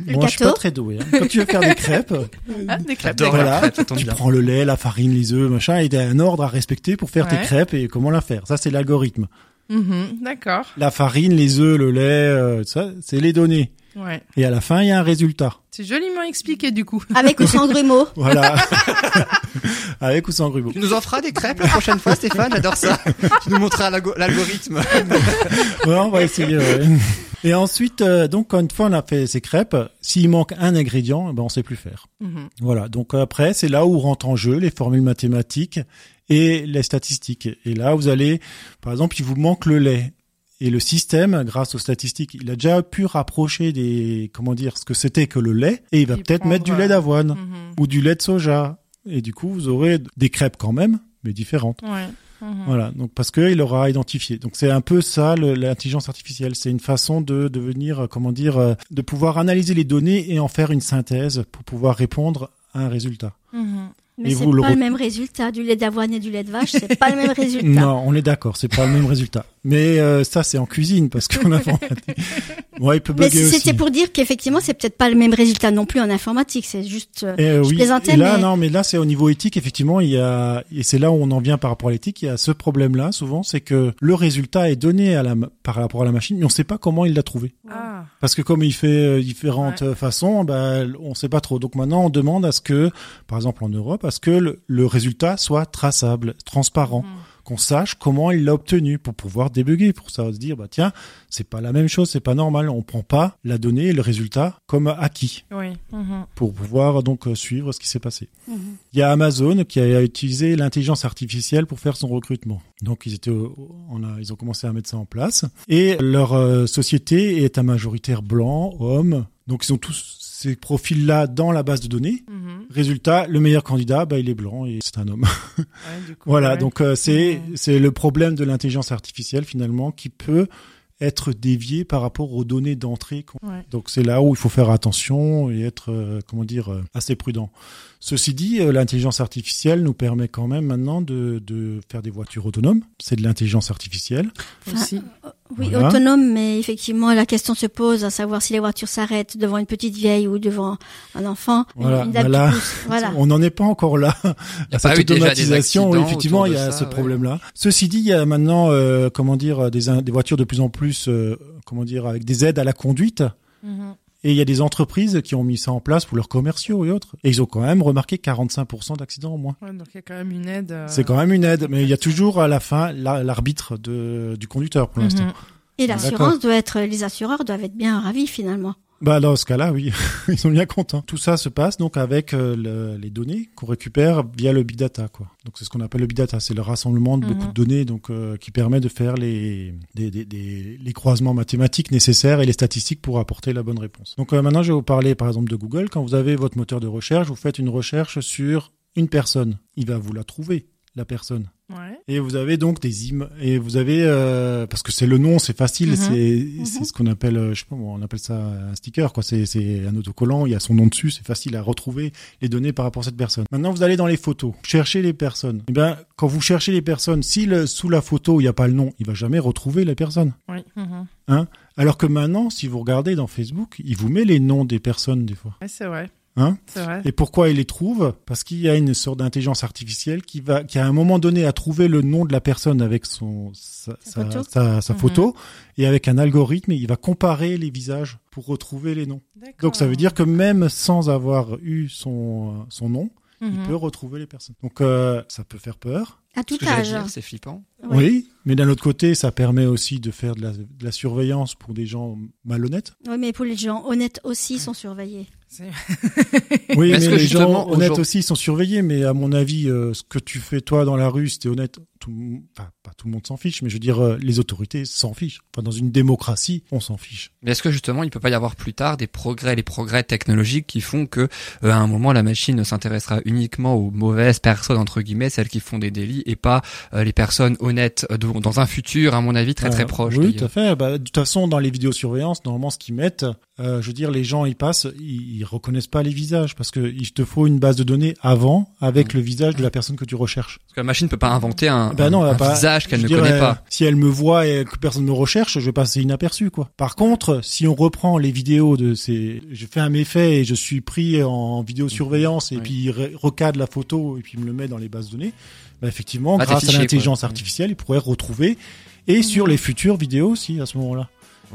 E: moi je suis pas très doué. hein. Quand tu veux faire des crêpes,
C: Ah, des crêpes.
B: La
E: voilà, tu
B: bien.
E: prends le lait, la farine, les œufs, machin, et il y a un ordre à respecter pour faire tes crêpes et comment la faire. Ça c'est l'algorithme.
C: Mhm, D'accord.
E: La farine, les œufs, le lait, euh, ça c'est les données.
C: Ouais.
E: Et à la fin, il y a un résultat.
C: C'est joliment expliqué du coup.
D: Avec ou sans grumeaux.
E: Voilà. Avec ou sans grumeaux.
B: Tu nous en feras des crêpes la prochaine fois, Stéphane J'adore ça. Tu nous montreras l'algo- l'algorithme.
E: Ouais, on va essayer. ouais. Et ensuite, euh, donc, quand une fois on a fait ces crêpes, s'il manque un ingrédient, eh ben, on sait plus faire.
C: Mhm.
E: Voilà. Donc après, c'est là où rentrent en jeu les formules mathématiques et les statistiques. Et là, vous allez, par exemple, il vous manque le lait. Et le système, grâce aux statistiques, il a déjà pu rapprocher des, comment dire, ce que c'était que le lait, et il va peut-être mettre du lait d'avoine
C: Mhm.
E: ou du lait de soja. Et du coup, vous aurez des crêpes quand même, mais différentes.
C: Ouais. Mhm.
E: Voilà, donc parce qu'il aura identifié. Donc c'est un peu ça le- l'intelligence artificielle, c'est une façon de devenir, euh, comment dire, euh, de pouvoir analyser les données et en faire une synthèse pour pouvoir répondre à un résultat.
C: Mhm.
D: Mais c'est
E: le
D: pas
E: re-
D: le même résultat. Du lait d'avoine et du lait de vache, c'est pas le même résultat.
E: Non, on est d'accord, c'est pas le même résultat. Mais euh, ça c'est en cuisine parce qu'en informatique, ouais, il peut
D: Mais c'était pour dire qu'effectivement, c'est peut-être pas le même résultat non plus en informatique. C'est juste. euh,
E: Et, euh,
D: je
E: oui.
D: plaisantais,
E: et là,
D: mais-
E: non, mais là, c'est au niveau éthique, effectivement, il y a, et c'est là où on en vient par rapport à l'éthique, il y a ce problème-là, souvent, c'est que le résultat est donné à la, par rapport à la machine, mais on sait pas comment il l'a trouvé.
C: Ah.
E: Parce que comme il fait euh, différentes façons, ben, on sait pas trop. Donc maintenant, on demande à ce que, par exemple en Europe, à ce que le, le résultat soit traçable, transparent,
C: Mhm.
E: Qu'on sache comment il l'a obtenu pour pouvoir débugger, pour ça se dire, bah tiens, c'est pas la même chose, c'est pas normal, on prend pas la donnée et le résultat comme acquis
C: Oui. Mhm.
E: pour pouvoir donc euh, suivre ce qui s'est passé.
D: Mhm.
E: Il y a Amazon qui a utilisé l'intelligence artificielle pour faire son recrutement. Donc ils étaient, on a, ils ont commencé à mettre ça en place. Et leur euh, société est à majoritaire blanc, homme. Donc ils ont tous ces profils-là dans la base de données.
C: Mhm.
E: Résultat, le meilleur candidat, bah, il est blanc et c'est un homme.
C: Ouais, du coup,
E: voilà,
C: ouais.
E: donc euh, c'est c'est le problème de l'intelligence artificielle finalement qui peut être dévié par rapport aux données d'entrée
C: Ouais.
E: donc c'est là où il faut faire attention et être, euh, comment dire, euh, assez prudent. Ceci dit, euh, l'intelligence artificielle nous permet quand même maintenant de, de faire des voitures autonomes. C'est de l'intelligence artificielle.
C: Aussi.
D: Oui,
E: Voilà.
D: autonome, mais effectivement, la question se pose à savoir si les voitures s'arrêtent devant une petite vieille ou devant un enfant.
E: Voilà,
D: une qui
E: voilà. On n'en est pas encore là.
B: Il y a
E: À
B: pas
E: cette
B: eu déjà des
E: automatisation, oui, effectivement, il y a
B: ça,
E: ce
B: ouais.
E: problème-là. Ceci dit, il y a maintenant, euh, comment dire, des, in- des voitures de plus en plus, euh, comment dire, avec des aides à la conduite.
C: Mhm.
E: Et il y a des entreprises qui ont mis ça en place pour leurs commerciaux et autres. Et ils ont quand même remarqué 45% d'accidents au moins.
C: Ouais, donc il y a quand même une aide. euh,
E: C'est quand même une aide, mais il y a toujours à la fin la- l'arbitre du conducteur pour l'instant.
C: Mhm.
D: Et
E: D'accord.
D: l'assurance doit être, les assureurs doivent être bien ravis finalement.
E: Bah dans ce cas-là, oui, ils sont bien contents. Tout ça se passe donc avec euh, le- les données qu'on récupère via le big data, quoi. Donc c'est ce qu'on appelle le big data, c'est le rassemblement de beaucoup
C: Mhm.
E: de données, donc euh, qui permet de faire les des, des, des- les croisements mathématiques nécessaires et les statistiques pour apporter la bonne réponse. Donc euh, maintenant, je vais vous parler par exemple de Google. Quand vous avez votre moteur de recherche, vous faites une recherche sur une personne, il va vous la trouver, la personne.
C: Ouais.
E: Et vous avez donc des im et vous avez euh, parce que c'est le nom, c'est facile,
C: Mhm.
E: c'est c'est ce qu'on appelle, euh, je sais pas, on appelle ça un sticker, quoi. C'est c'est un autocollant, il y a son nom dessus, c'est facile à retrouver les données par rapport à cette personne. Maintenant, vous allez dans les photos, chercher les personnes. Et ben, quand vous cherchez les personnes, si le, sous la photo il n'y a pas le nom, il va jamais retrouver la personne.
C: Oui. Mhm.
E: Alors que maintenant, si vous regardez dans Facebook, il vous met les noms des personnes des fois.
C: Ouais, c'est vrai.
E: Hein. Et pourquoi il les trouve? Parce qu'il y a une sorte d'intelligence artificielle qui va, qui à un moment donné a trouvé le nom de la personne avec son sa,
D: Sa photo.
E: sa- sa
C: Mhm.
E: photo et avec un algorithme, il va comparer les visages pour retrouver les noms. Donc ça veut dire que même sans avoir eu son son nom, il
C: Mhm.
E: peut retrouver les personnes. Donc euh, ça peut faire peur.
D: À tout âge.
B: c'est flippant.
D: Oui.
E: Oui, mais d'un autre côté, ça permet aussi de faire de la, de la surveillance pour des gens malhonnêtes.
D: Oui, mais pour les gens honnêtes aussi sont surveillés.
E: Oui, mais les gens
B: justement,
E: honnêtes aussi sont surveillés. Mais à mon avis, euh, ce que tu fais toi dans la rue, si t'es honnête, tout, le monde- enfin pas tout le monde s'en fiche, mais je veux dire, euh, les autorités s'en fichent. Enfin, dans une démocratie, on s'en fiche.
B: Mais est-ce que justement, il peut pas y avoir plus tard des progrès, les progrès technologiques qui font que euh, à un moment la machine ne s'intéressera uniquement aux mauvaises personnes entre guillemets, celles qui font des délits, et pas euh, les personnes honnêtes euh, dans un futur, à mon avis, très très
E: Euh,
B: proche.
E: Oui, tout à fait. Bah, de toute façon, dans les vidéosurveillances, normalement, ce qu'ils mettent, euh, je veux dire, les gens, ils passent, ils, ils reconnaissent pas les visages parce que il te faut une base de données avant avec le visage de la personne que tu recherches.
B: Parce que la machine peut pas inventer un,
E: Ben non, elle
B: un
E: pas-
B: visage qu'elle ne connaît pas.
E: Si elle me voit et que personne me recherche, je vais passer inaperçu, quoi. Par contre, si on reprend les vidéos de ces, je fais un méfait et je suis pris en vidéosurveillance et
B: Oui.
E: puis il re- recadre la photo et puis il me le met dans les bases de données, bah effectivement, grâce
B: fiché,
E: à l'intelligence
B: quoi.
E: artificielle, il pourrait retrouver et sur les futures vidéos aussi à ce moment-là.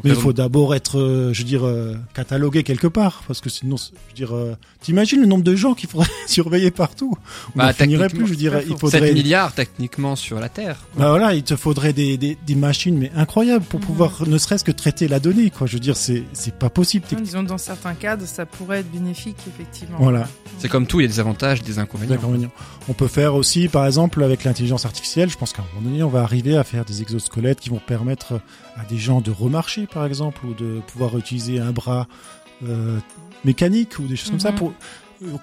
E: Mais il faut d'abord être, euh, je veux dire, euh, catalogué quelque part, parce que sinon, je veux dire, euh, t'imagines le nombre de gens qu'il faudrait surveiller partout On
B: Bah,
E: finirait plus, je dirais, il
C: faux.
B: 7
E: faudrait.
B: milliards techniquement sur la Terre.
E: Bah voilà, il te faudrait des, des, des machines mais incroyables pour
C: Mhm.
E: pouvoir ne serait-ce que traiter la donnée, quoi. Je veux dire, c'est c'est pas possible.
C: Ouais, Disons, dans certains cadres, ça pourrait être bénéfique, effectivement.
E: Voilà.
B: C'est comme tout, il y a des avantages, des inconvénients.
E: D'inconvénients. On peut faire aussi, par exemple, avec l'intelligence artificielle, je pense qu'à un moment donné, on va arriver à faire des exosquelettes qui vont permettre à des gens de remarcher, par exemple, ou de pouvoir utiliser un bras euh, mécanique ou des choses comme ça.
C: Mhm.
E: Pour,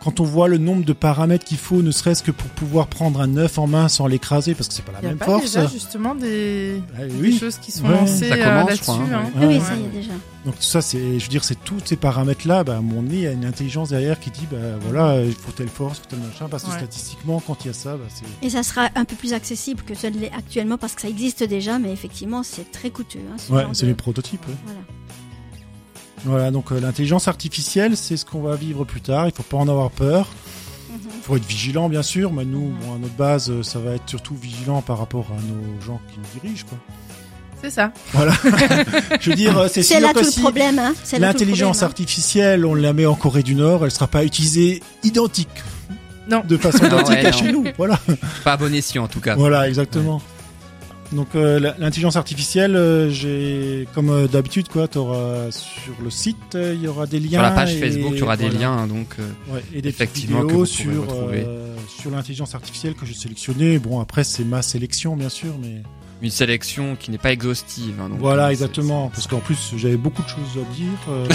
E: quand on voit le nombre de paramètres qu'il faut, ne serait-ce que pour pouvoir prendre un œuf en main sans l'écraser, parce que c'est pas la
C: Il y a
E: même
C: pas
E: force.
C: déjà justement des,
E: Ah
C: des choses qui sont
E: Ouais.
C: lancées
B: Ça
C: euh,
B: commence, je
C: là-dessus.
B: crois, hein,
C: hein.
D: Oui, oui,
C: Ouais.
D: ça y est déjà.
E: Donc tout ça, c'est, je veux dire, c'est tous ces paramètres-là. Bah, à mon nez, il y a une intelligence derrière qui dit, bah voilà, il faut telle force, faut tel machin, parce que
C: Ouais.
E: statistiquement, quand il y a ça, bah, c'est.
D: Et ça sera un peu plus accessible que ce l'est actuellement parce que ça existe déjà, mais effectivement, c'est très coûteux. Hein, ce
E: Ouais, c'est
D: de-
E: les prototypes. ouais.
D: Voilà.
E: Voilà, donc euh, l'intelligence artificielle, c'est ce qu'on va vivre plus tard. Il faut pas en avoir peur.
D: Mhm.
E: Il faut être vigilant, bien sûr. Mais nous, bon, à notre base, euh, ça va être surtout vigilant par rapport à nos gens qui nous dirigent, quoi.
C: C'est ça.
E: Voilà. je veux dire, euh, c'est sûr
D: là
E: que
D: tout
E: si
D: le problème. Hein. le
E: l'intelligence
D: problème, hein.
E: artificielle, on la met en Corée du Nord, elle sera pas utilisée identique.
C: Non.
E: De façon
B: Ah
E: identique
B: ouais,
E: à
B: non.
E: chez nous. Voilà.
B: Pas à bon escient en tout cas.
E: Voilà, exactement. Donc euh, l'intelligence artificielle, euh, j'ai comme euh, d'habitude quoi, t'auras sur le site, euh, il y aura des liens.
B: Sur la page
E: et
B: Facebook, il y aura des
E: voilà.
B: liens, donc euh,
E: Ouais, et des
B: Effectivement,
E: vidéos sur sur l'intelligence artificielle que j'ai sélectionné. Bon après c'est ma sélection bien sûr, mais
B: une sélection qui n'est pas exhaustive. hein, donc,
E: voilà
B: euh,
E: exactement parce qu'en plus j'avais beaucoup de choses à dire. euh,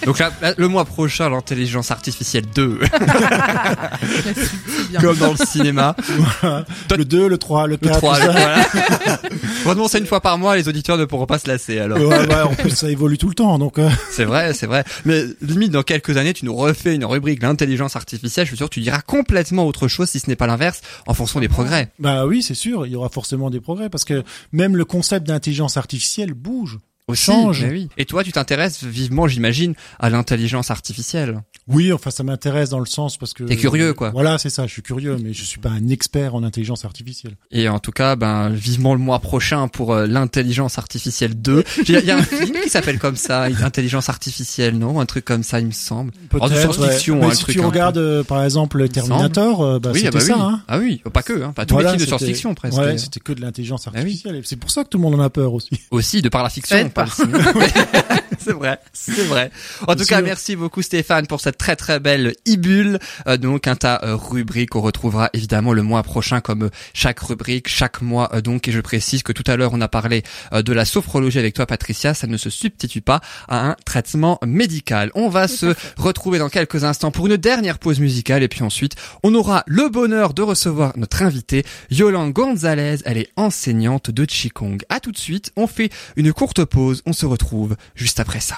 B: Donc là, là, le mois prochain, l'intelligence artificielle 2,
C: La suite, c'est bien.
B: comme dans le cinéma.
E: voilà.
B: Toi-
E: le 2, le 3, le
B: Le
E: 4.
B: 3,
E: tout ça.
B: voilà. Vraiment, c'est une fois par mois, les auditeurs ne pourront pas se lasser alors.
E: Ouais, ouais, en plus ça évolue tout le temps donc euh,
B: C'est vrai, c'est vrai. Mais limite, dans quelques années, tu nous refais une rubrique l'intelligence artificielle. Je suis sûr que tu diras complètement autre chose si ce n'est pas l'inverse en fonction des progrès.
E: bah oui, c'est sûr, il y aura forcément des progrès parce que même le concept d'intelligence artificielle bouge. Change.
B: oui. Et toi, tu t'intéresses vivement, j'imagine, à l'intelligence artificielle.
E: Oui, enfin ça m'intéresse dans le sens parce que
B: T'es curieux, quoi.
E: Voilà, c'est ça, je suis curieux mais je suis pas un expert en intelligence artificielle.
B: Et en tout cas, ben, vivement le mois prochain pour euh, l'intelligence artificielle 2. Il y, a- il y a un film qui s'appelle comme ça, intelligence artificielle, non? Un truc comme ça, il me semble. Oh, de science-fiction,
E: ouais.
B: hein,
E: Mais
B: le
E: si
B: truc,
E: tu
B: hein.
E: regardes euh, par exemple Terminator, euh, bah,
B: oui,
E: c'était
B: ah bah
E: ça
B: oui.
E: hein.
B: Ah oui, pas que, hein, pas tous
E: Voilà,
B: les films de
E: c'était-
B: science-fiction presque.
E: Ouais, c'était que de l'intelligence
B: Ah oui.
E: artificielle. C'est pour ça que tout le monde en a peur aussi.
B: Aussi, de par la fiction.
C: Faites
B: pas c'est vrai, c'est vrai. En tout cas, merci beaucoup Stéphane pour cette très très belle ibule. Euh, donc un tas euh, rubrique qu'on retrouvera évidemment le mois prochain comme euh, chaque rubrique, chaque mois euh, donc. Et je précise que tout à l'heure on a parlé de la sophrologie avec toi Patricia, ça ne se substitue pas à un traitement médical. On va se retrouver dans quelques instants pour une dernière pause musicale et puis ensuite on aura le bonheur de recevoir notre invitée Yolande Gonzalez. Elle est enseignante de Qigong. À tout de suite, on fait une courte pause, on se retrouve juste après ça.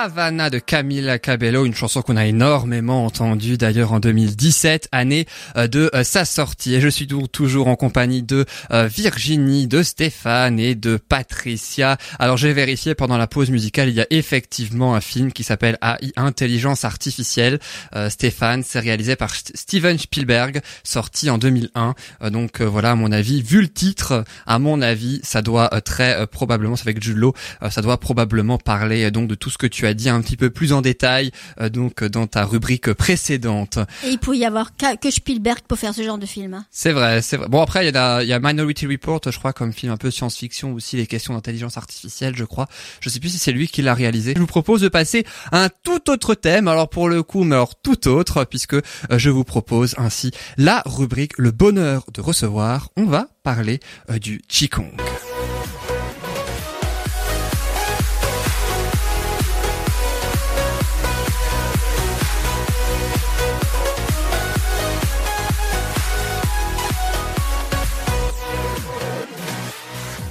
G: Havana
B: de Camila Cabello, une chanson qu'on a énormément entendue d'ailleurs en 2017, année euh, de euh, sa sortie. Et je suis toujours en compagnie de euh, Virginie, de Stéphane et de Patricia. Alors j'ai vérifié pendant la pause musicale, il y a effectivement un film qui s'appelle Intelligence Artificielle. Stéphane, c'est réalisé par St- Steven Spielberg, sorti en 2001. Euh, donc voilà, à mon avis, vu le titre, à mon avis, ça doit très probablement, c'est avec euh, ça doit probablement parler donc de tout ce que tu as dit un petit peu plus en détail euh, donc euh, dans ta rubrique précédente.
D: Et il peut y avoir que Spielberg pour faire ce genre de film. hein.
B: C'est vrai, c'est vrai. Bon après il y a il y a Minority Report, je crois comme film un peu science-fiction aussi les questions d'intelligence artificielle, je crois. Je sais plus si c'est lui qui l'a réalisé. Je vous propose de passer à un tout autre thème. Alors pour le coup, mais alors tout autre puisque euh, je vous propose ainsi la rubrique le bonheur de recevoir. On va parler du Qigong.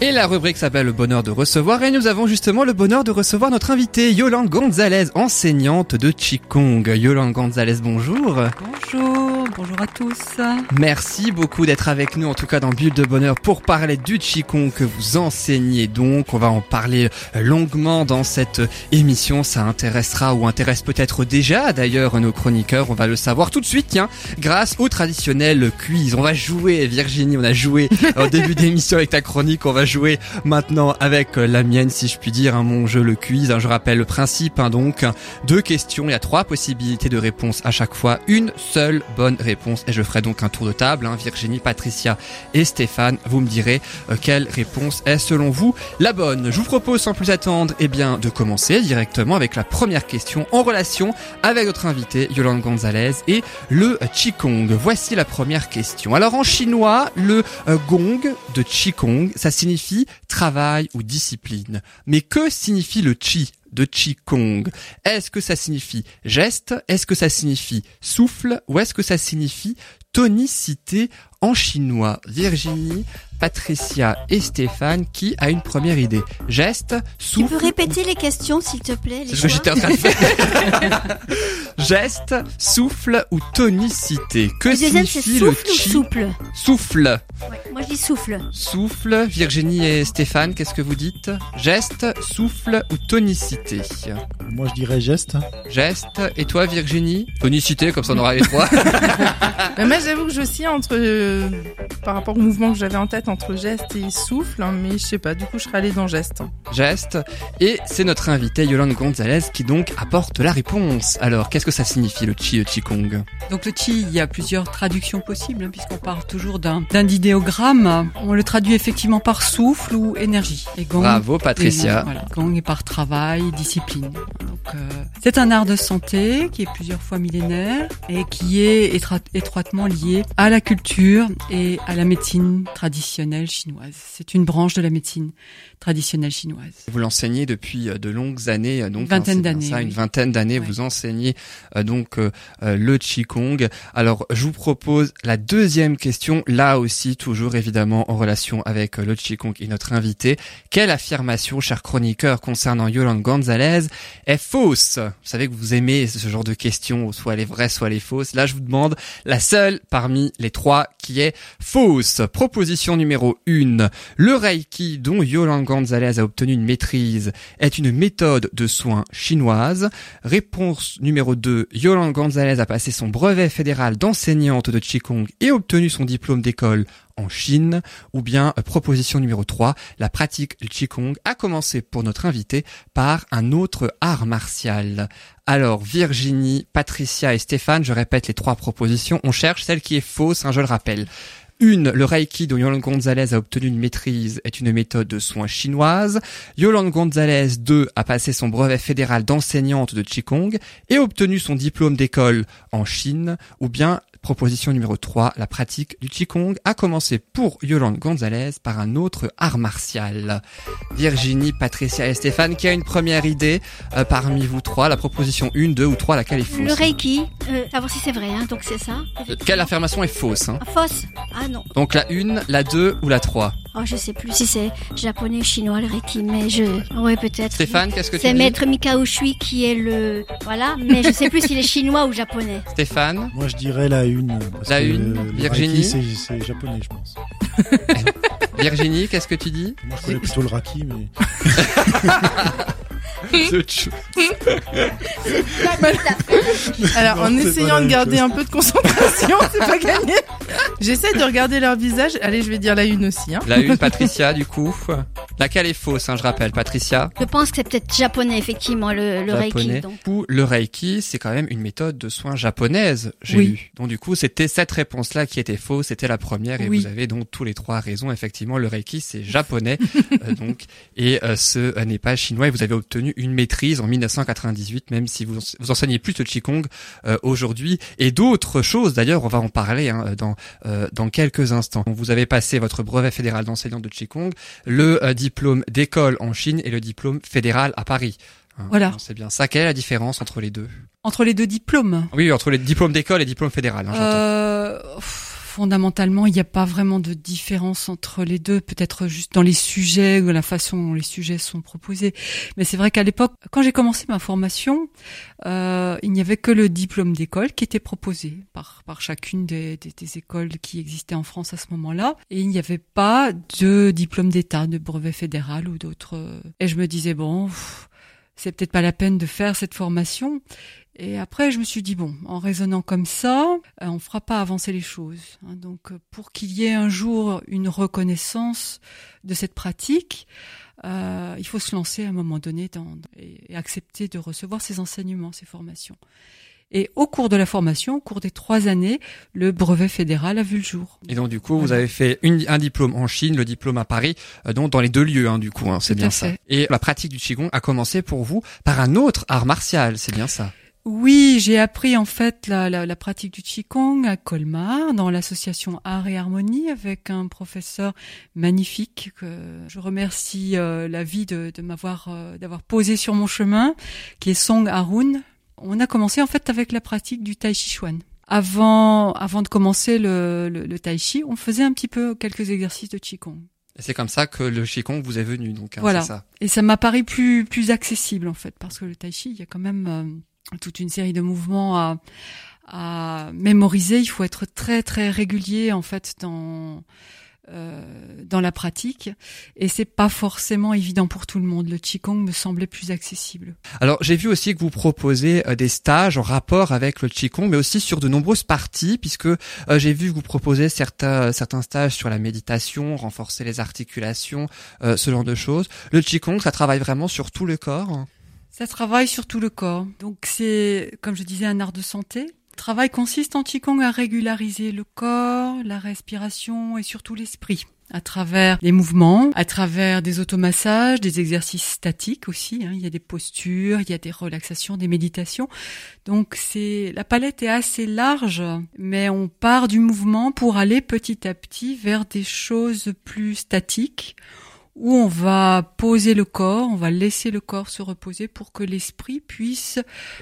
B: Et la rubrique s'appelle le bonheur de recevoir et nous avons justement le bonheur de recevoir notre invitée Yolande Gonzalez, enseignante de Qigong. Yolande Gonzalez, bonjour.
H: Bonjour, bonjour à tous.
B: Merci beaucoup d'être avec nous, en tout cas dans Bulle de Bonheur, pour parler du Qigong que vous enseignez donc. On va en parler longuement dans cette émission. Ça intéressera ou intéresse peut-être déjà d'ailleurs nos chroniqueurs. On va le savoir tout de suite, tiens, grâce au traditionnel quiz. On va jouer, Virginie, on a joué au début d'émission avec ta chronique. On va jouer maintenant avec euh, la mienne, si je puis dire, hein, mon jeu, le quiz. hein. Je rappelle le principe, hein, donc. Deux questions, il y a trois possibilités de réponse à chaque fois. Une seule bonne réponse. Et je ferai donc un tour de table. hein. Virginie, Patricia et Stéphane, vous me direz euh, quelle réponse est selon vous la bonne. Je vous propose sans plus attendre eh bien, de commencer directement avec la première question en relation avec notre invité Yolande Gonzalez et le Qigong. Voici la première question. Alors en chinois, le euh, gong de Qigong, ça signifie travail ou discipline. Mais que signifie le Qi de Qigong? Est-ce que ça signifie geste? Est-ce que ça signifie souffle? Ou est-ce que ça signifie tonicité en chinois Virginie, Patricia et Stéphane, qui a une première idée Geste,
D: Tu
B: souffle
D: peux répéter les questions, s'il te plaît les
B: c'est ce que j'étais en train de faire. Geste, souffle ou tonicité. Que signifie le
D: souffle ou
B: chi
D: souple
B: Souffle.
D: Ouais, Moi, je dis souffle.
B: Souffle. Virginie et Stéphane, qu'est-ce que vous dites? Geste, souffle ou tonicité?
E: Moi, je dirais geste.
B: Geste. Et toi, Virginie? Tonicité, comme ça on aura les trois.
C: Mais moi, j'avoue que j'oscille entre, euh, par rapport au mouvement que j'avais en tête, entre geste et souffle, hein, mais je sais pas, du coup, je serais allée dans geste.
B: Geste. Et c'est notre invité Yolande Gonzalez qui donc apporte la réponse. Alors, qu'est-ce que ça signifie le chi, le qigong
H: Donc le chi, il y a plusieurs traductions possibles, hein, puisqu'on parle toujours d'un d'un idéogramme. On le traduit effectivement par souffle ou énergie. Et gong,
B: Bravo, Patricia.
H: et, voilà, gong est par travail, discipline. Donc euh, c'est un art de santé qui est plusieurs fois millénaire et qui est étroitement lié à la culture et à la médecine traditionnelle chinoise. C'est une branche de la médecine traditionnelle chinoise.
B: Vous l'enseignez depuis euh, de longues années, euh, donc
H: Une vingtaine
B: hein, bien
H: d'années, oui.
B: une vingtaine d'années.
H: Ouais.
B: Vous enseignez euh, donc euh, euh, le qigong. Alors, je vous propose la deuxième question, là aussi toujours évidemment en relation avec le qigong et notre invité. Quelle affirmation, cher chroniqueur, concernant Yolande Gonzalez est fausse? Vous savez que vous aimez ce genre de questions, soit les vraies, soit les fausses. Là, je vous demande la seule parmi les trois qui est fausse. Proposition numéro 1. Le Reiki, dont Yolande Gonzalez a obtenu une maîtrise, est une méthode de soins chinoise. Réponse numéro 2. Yolande Gonzalez a passé son brevet fédéral d'enseignante de Qigong et obtenu son diplôme d'école en Chine. Ou bien, euh, proposition numéro 3. La pratique du Qigong a commencé pour notre invité par un autre art martial. Alors, Virginie, Patricia et Stéphane, je répète les trois propositions. On cherche celle qui est fausse, hein, je le rappelle. Une, le Reiki dont Yolande Gonzalez a obtenu une maîtrise est une méthode de soins chinoise. Yolande Gonzalez, 2, a passé son brevet fédéral d'enseignante de Qigong et obtenu son diplôme d'école en Chine. Ou bien, proposition numéro 3, la pratique du Qigong a commencé pour Yolande Gonzalez par un autre art martial. Virginie, Patricia et Stéphane, qui a une première idée euh, parmi vous trois, la proposition 1, 2 ou 3, laquelle est fausse?
D: Le Reiki, euh, savoir si c'est vrai, hein, donc c'est ça.
B: Euh, Quelle affirmation est fausse hein?
D: Ah, Fausse Ah non.
B: Donc la 1, la 2 ou la 3
D: Oh, je sais plus si c'est japonais, chinois, le Reiki, mais je... Ouais, peut-être.
B: Stéphane, qu'est-ce que tu
D: C'est Maître Mikao Shui qui est le... Voilà, mais je sais plus s'il est chinois ou japonais.
B: Stéphane?
E: Moi, je dirais la une. Parce
B: La
E: que
B: une,
E: le
B: Virginie
E: c'est japonais, je pense.
B: Virginie, qu'est-ce que tu dis?
E: Moi, je connais plutôt le Raki, mais.
C: Alors,
E: Non,
C: en
E: c'est pas
C: essayant
E: la
C: de
E: même
C: garder
E: chose.
C: un peu de concentration, c'est pas gagné. J'essaie de regarder leur visage. Allez, je vais dire la une aussi. Hein.
B: La 1, Patricia, du coup. Laquelle est fausse, hein, je rappelle, Patricia
D: Je pense que c'est peut-être japonais, effectivement, le, le
B: japonais.
D: Reiki. Donc.
B: Du coup, le Reiki, c'est quand même une méthode de soins japonaise, j'ai
H: Oui.
B: lu. Donc du coup, c'était cette réponse-là qui était fausse, c'était la première, et
H: Oui.
B: vous avez donc tous les trois raison. Effectivement, le Reiki, c'est japonais, euh, donc, et euh, ce euh, n'est pas chinois. Et vous avez obtenu une maîtrise en 1998, même si vous, vous enseignez plus le Qigong euh, aujourd'hui, et d'autres choses. D'ailleurs, on va en parler hein, dans euh, dans quelques instants. Vous avez passé votre brevet fédéral d'enseignant de Qigong, le euh, diplôme d'école en Chine et le diplôme fédéral à Paris. Hein,
H: Voilà.
B: C'est bien ça. Quelle est la différence entre les deux?
H: Entre les deux diplômes,
B: Oui, entre les diplômes d'école et diplômes fédéral. Hein,
H: fondamentalement, il n'y a pas vraiment de différence entre les deux, peut-être juste dans les sujets ou la façon dont les sujets sont proposés. Mais c'est vrai qu'à l'époque, quand j'ai commencé ma formation, euh, il n'y avait que le diplôme d'école qui était proposé par, par chacune des, des, écoles qui existaient en France à ce moment-là. Et il n'y avait pas de diplôme d'État, de brevet fédéral ou d'autres. Et je me disais, bon, c'est peut-être pas la peine de faire cette formation. Et après, je me suis dit, bon, en raisonnant comme ça, euh, on fera pas avancer les choses. hein. donc, euh, pour qu'il y ait un jour une reconnaissance de cette pratique, euh, il faut se lancer à un moment donné dans, et, accepter de recevoir ces enseignements, ces formations. Et au cours de la formation, au cours des trois années, le brevet fédéral a vu le jour.
B: Et donc du coup, vous avez fait une- un diplôme en Chine, le diplôme à Paris, euh, donc dans les deux lieux, hein, du coup, hein, c'est bien ça.
H: fait.
B: Et la pratique du qigong a commencé pour vous par un autre art martial, c'est bien ça.
H: Oui, j'ai appris en fait la, la, la pratique du Qigong à Colmar, dans l'association Art et Harmonie, avec un professeur magnifique que je remercie euh, la vie de, de m'avoir euh, d'avoir posé sur mon chemin, qui est Song Harun. On a commencé en fait avec la pratique du Tai Chi Chuan. Avant, avant de commencer le, le, le Tai Chi, on faisait un petit peu quelques exercices de Qigong.
B: Et c'est comme ça que le qigong vous est venu, donc hein,
H: Voilà.
B: ça.
H: Et ça m'a paru plus plus accessible en fait parce que le tai chi, il y a quand même euh, toute une série de mouvements à à mémoriser. Il faut être très très régulier en fait dans euh, dans la pratique et c'est pas forcément évident pour tout le monde. Le qigong me semblait plus accessible.
B: Alors j'ai vu aussi que vous proposez euh, des stages en rapport avec le qigong, mais aussi sur de nombreuses parties, puisque euh, j'ai vu que vous proposez certains certains stages sur la méditation, renforcer les articulations, euh, ce genre de choses. Le qigong, ça travaille vraiment sur tout le corps?
H: Ça travaille sur tout le corps. Donc c'est, comme je disais, un art de santé. Le travail consiste en Qigong à régulariser le corps, la respiration et surtout l'esprit à travers les mouvements, à travers des automassages, des exercices statiques aussi. hein. Il y a des postures, il y a des relaxations, des méditations. Donc c'est la palette est assez large, mais on part du mouvement pour aller petit à petit vers des choses plus statiques où on va poser le corps, on va laisser le corps se reposer pour que l'esprit puisse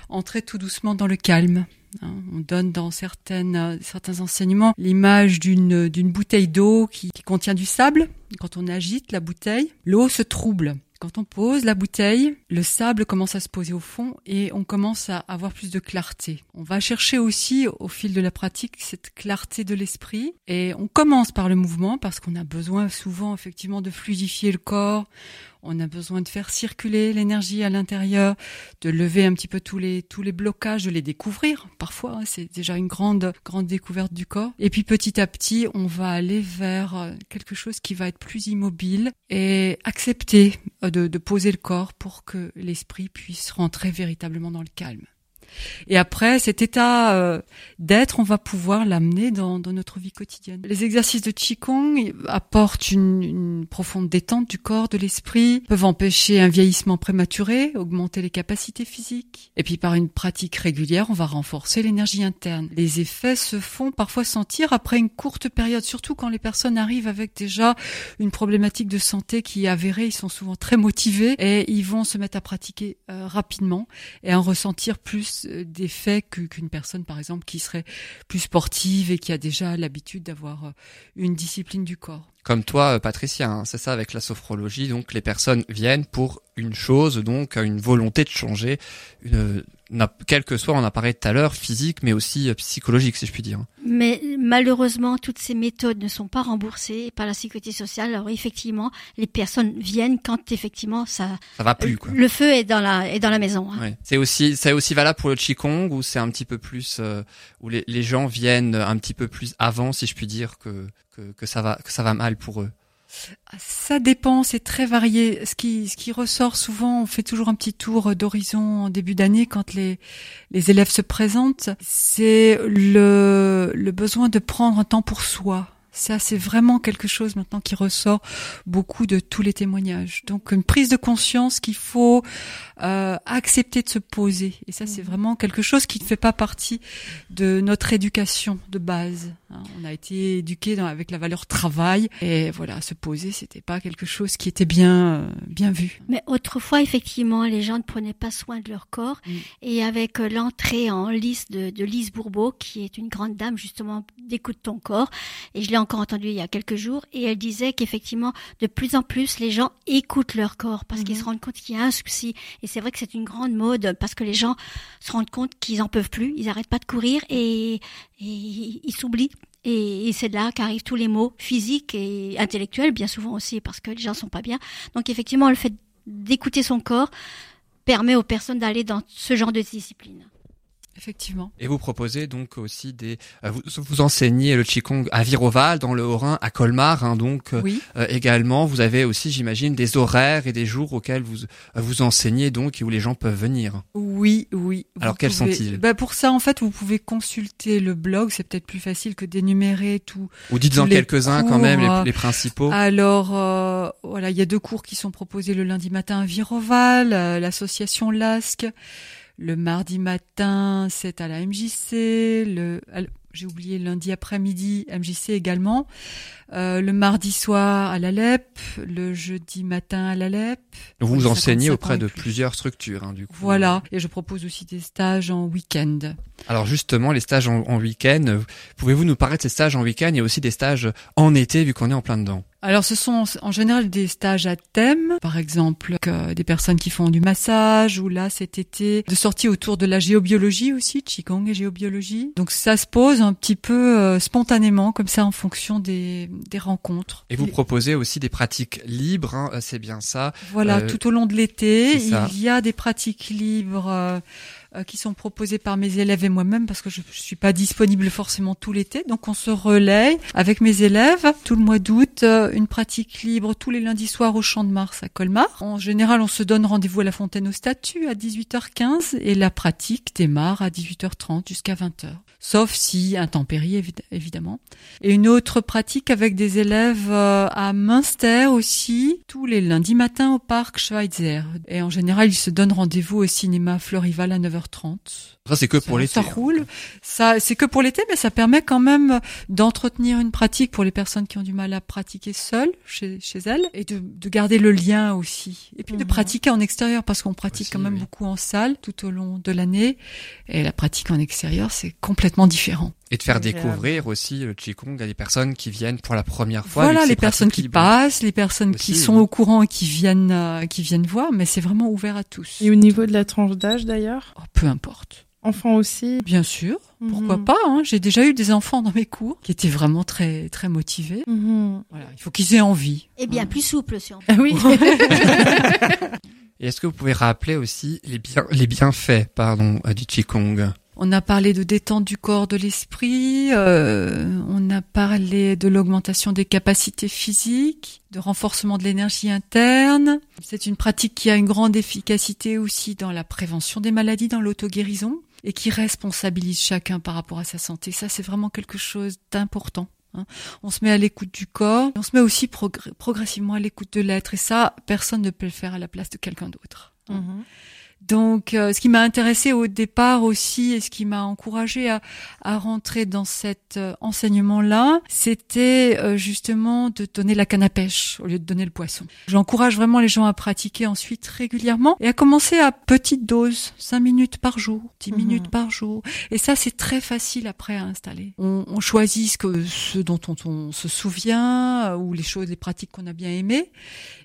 H: entrer tout doucement dans le calme. Hein, On donne dans certaines, euh, certains enseignements l'image d'une bouteille d'eau qui contient du sable. Quand on agite la bouteille, l'eau se trouble. Quand on pose la bouteille, le sable commence à se poser au fond et on commence à avoir plus de clarté. On va chercher aussi au fil de la pratique cette clarté de l'esprit et on commence par le mouvement parce qu'on a besoin souvent effectivement de fluidifier le corps. On a besoin de faire circuler l'énergie à l'intérieur, de lever un petit peu tous les tous les blocages, de les découvrir. Parfois, hein, c'est déjà une grande grande découverte du corps. Et puis petit à petit, on va aller vers euh, quelque chose qui va être plus immobile et accepter euh, de, de poser le corps pour que l'esprit puisse rentrer véritablement dans le calme. Et après, cet état euh, d'être, on va pouvoir l'amener dans, dans notre vie quotidienne. Les exercices de Qigong apportent une, une profonde détente du corps, de l'esprit, peuvent empêcher un vieillissement prématuré, augmenter les capacités physiques. Et puis par une pratique régulière, on va renforcer l'énergie interne. Les effets se font parfois sentir après une courte période, surtout quand les personnes arrivent avec déjà une problématique de santé qui est avérée. Ils sont souvent très motivés et ils vont se mettre à pratiquer euh, rapidement et en ressentir plus euh, d'effets que- qu'une personne, par exemple, qui serait plus sportive et qui a déjà l'habitude d'avoir euh, une discipline du corps.
B: Comme toi, euh, Patricia, hein, c'est ça avec la sophrologie. Donc les personnes viennent pour une chose, donc une volonté de changer, une, quel que soit, on a parlé tout à l'heure, physique, mais aussi euh, psychologique, si je puis dire.
D: Mais malheureusement, toutes ces méthodes ne sont pas remboursées par la sécurité sociale. Alors effectivement, les personnes viennent quand effectivement ça,
B: Ça va plus, quoi.
D: le feu est dans la est dans la maison. hein.
B: Ouais. C'est aussi, c'est aussi valable pour le qigong où c'est un petit peu plus, euh, où les, les gens viennent un petit peu plus avant, si je puis dire, que que, que ça va que ça va mal pour eux?
H: Ça dépend, c'est très varié. Ce qui, ce qui ressort souvent, on fait toujours un petit tour d'horizon en début d'année quand les, les élèves se présentent. C'est le, le besoin de prendre un temps pour soi. Ça, c'est vraiment quelque chose maintenant qui ressort beaucoup de tous les témoignages. Donc, une prise de conscience qu'il faut euh, accepter de se poser. Et ça, c'est vraiment quelque chose qui ne fait pas partie de notre éducation de base. hein. On a été éduqué dans, avec la valeur travail et voilà, se poser, c'était pas quelque chose qui était bien euh, bien vu.
D: Mais autrefois, effectivement, les gens ne prenaient pas soin de leur corps.
H: Mm.
D: Et avec euh, l'entrée en lice de, de Lise Bourbeau, qui est une grande dame justement d'écoute ton corps, et je l'ai encore entendue il y a quelques jours, et elle disait qu'effectivement, de plus en plus, les gens écoutent leur corps parce qu'ils se rendent compte qu'il y a un souci. Et c'est vrai que c'est une grande mode parce que les gens se rendent compte qu'ils en peuvent plus, ils arrêtent pas de courir et, et ils s'oublient. Et, c'est de là qu'arrivent tous les mots physiques et intellectuels, bien souvent aussi, parce que les gens sont pas bien. Donc effectivement, le fait d'écouter son corps permet aux personnes d'aller dans ce genre de discipline.
H: Effectivement.
B: Et vous proposez donc aussi des, euh, vous, vous enseignez le qigong à Viroval, dans le Haut-Rhin, à Colmar, hein, donc euh,
H: Oui.
B: euh, également. Vous avez aussi, j'imagine, des horaires et des jours auxquels vous euh, vous enseignez donc et où les gens peuvent venir.
H: Oui, oui. Vous
B: Alors, quels
H: pouvez-
B: sont-ils?
H: Bah, Pour ça, en fait, vous pouvez consulter le blog. C'est peut-être plus facile que d'énumérer tout.
B: Ou dites-en quelques-uns quand même, les, les principaux.
H: Alors, euh, voilà, il y a deux cours qui sont proposés le lundi matin à Viroval, l'association LASC. Le mardi matin, c'est à la MJC. Le, j'ai oublié lundi après-midi, MJC également. Euh, le mardi soir à l'ALEP. Le jeudi matin à l'ALEP.
B: Vous vous enseignez
H: 55
B: auprès
H: et
B: de
H: plus.
B: plusieurs structures, hein, du coup.
H: Voilà. Et je propose aussi des stages en week-end.
B: Alors justement, les stages en, en week-end, pouvez-vous nous parler de ces stages en week-end a aussi des stages en été, vu qu'on est en plein dedans?
H: Alors, ce sont en général des stages à thème, par exemple, que des personnes qui font du massage, ou là, cet été, de sorties autour de la géobiologie aussi, Qigong et géobiologie. Donc, ça se pose un petit peu euh, spontanément, comme ça, en fonction des, des rencontres.
B: Et vous proposez aussi des pratiques libres, hein, euh, c'est bien ça.
H: Voilà,
B: Euh,
H: tout au long de l'été, il y a des pratiques libres euh, euh, qui sont proposées par mes élèves et moi-même parce que je, je suis pas disponible forcément tout l'été. Donc on se relaie avec mes élèves tout le mois d'août, une pratique libre tous les lundis soirs au Champ de Mars à Colmar. En général, on se donne rendez-vous à la Fontaine aux Statues à 18h15 et la pratique démarre à 18h30 jusqu'à 20h. Sauf si intempérie évid- évidemment. Et une autre pratique avec des élèves euh, à Münster aussi, tous les lundis matins au parc Schweitzer. Et en général, ils se donnent rendez-vous au cinéma Florival à 9h30.
B: Ça, c'est que pour l'été.
H: Ça roule. Ça, c'est que pour l'été, mais ça permet quand même d'entretenir une pratique pour les personnes qui ont du mal à pratiquer seules chez, chez elles et de, de garder le lien aussi. Et puis de
C: Mhm.
H: pratiquer en extérieur parce qu'on pratique
B: Aussi,
H: quand même
B: oui.
H: beaucoup en salle tout au long de l'année. Et la pratique en extérieur, c'est complètement différent.
B: Et de faire
C: Agréable.
B: découvrir aussi le Qigong à des personnes qui viennent pour la première fois.
H: Voilà, les personnes qui passent, les personnes qui sont
B: oui.
H: au courant et qui viennent, euh, qui viennent voir, mais c'est vraiment ouvert à tous.
C: Et au niveau de la tranche d'âge d'ailleurs,
H: Oh, peu importe.
C: enfants aussi.
H: Bien sûr, pourquoi
C: Mhm.
H: pas. Hein. J'ai déjà eu des enfants dans mes cours qui étaient vraiment très très motivés.
C: Mhm.
H: Voilà, il faut qu'ils aient envie.
D: Et bien
H: Hein.
D: plus souple, si on
C: Ah oui.
B: Et est-ce que vous pouvez rappeler aussi les, bien, les bienfaits pardon, euh, du Qigong?
H: On a parlé de détente du corps, de l'esprit. euh, on a parlé de l'augmentation des capacités physiques, de renforcement de l'énergie interne. C'est une pratique qui a une grande efficacité aussi dans la prévention des maladies, dans l'auto-guérison, et qui responsabilise chacun par rapport à sa santé. Ça, c'est vraiment quelque chose d'important. hein. On se met à l'écoute du corps, on se met aussi progr- progressivement à l'écoute de l'être, et ça, personne ne peut le faire à la place de quelqu'un d'autre.
C: Mhm.
H: Donc, euh, ce qui m'a intéressé au départ aussi et ce qui m'a encouragé à, à rentrer dans cet euh, enseignement-là, c'était euh, justement de donner la canne à pêche au lieu de donner le poisson. J'encourage vraiment les gens à pratiquer ensuite régulièrement et à commencer à petite dose, 5 minutes par jour, 10
C: Mhm.
H: minutes par jour. Et ça, c'est très facile après à installer. On, on choisit ce, que, ce dont on, on se souvient euh, ou les choses, les pratiques qu'on a bien aimées.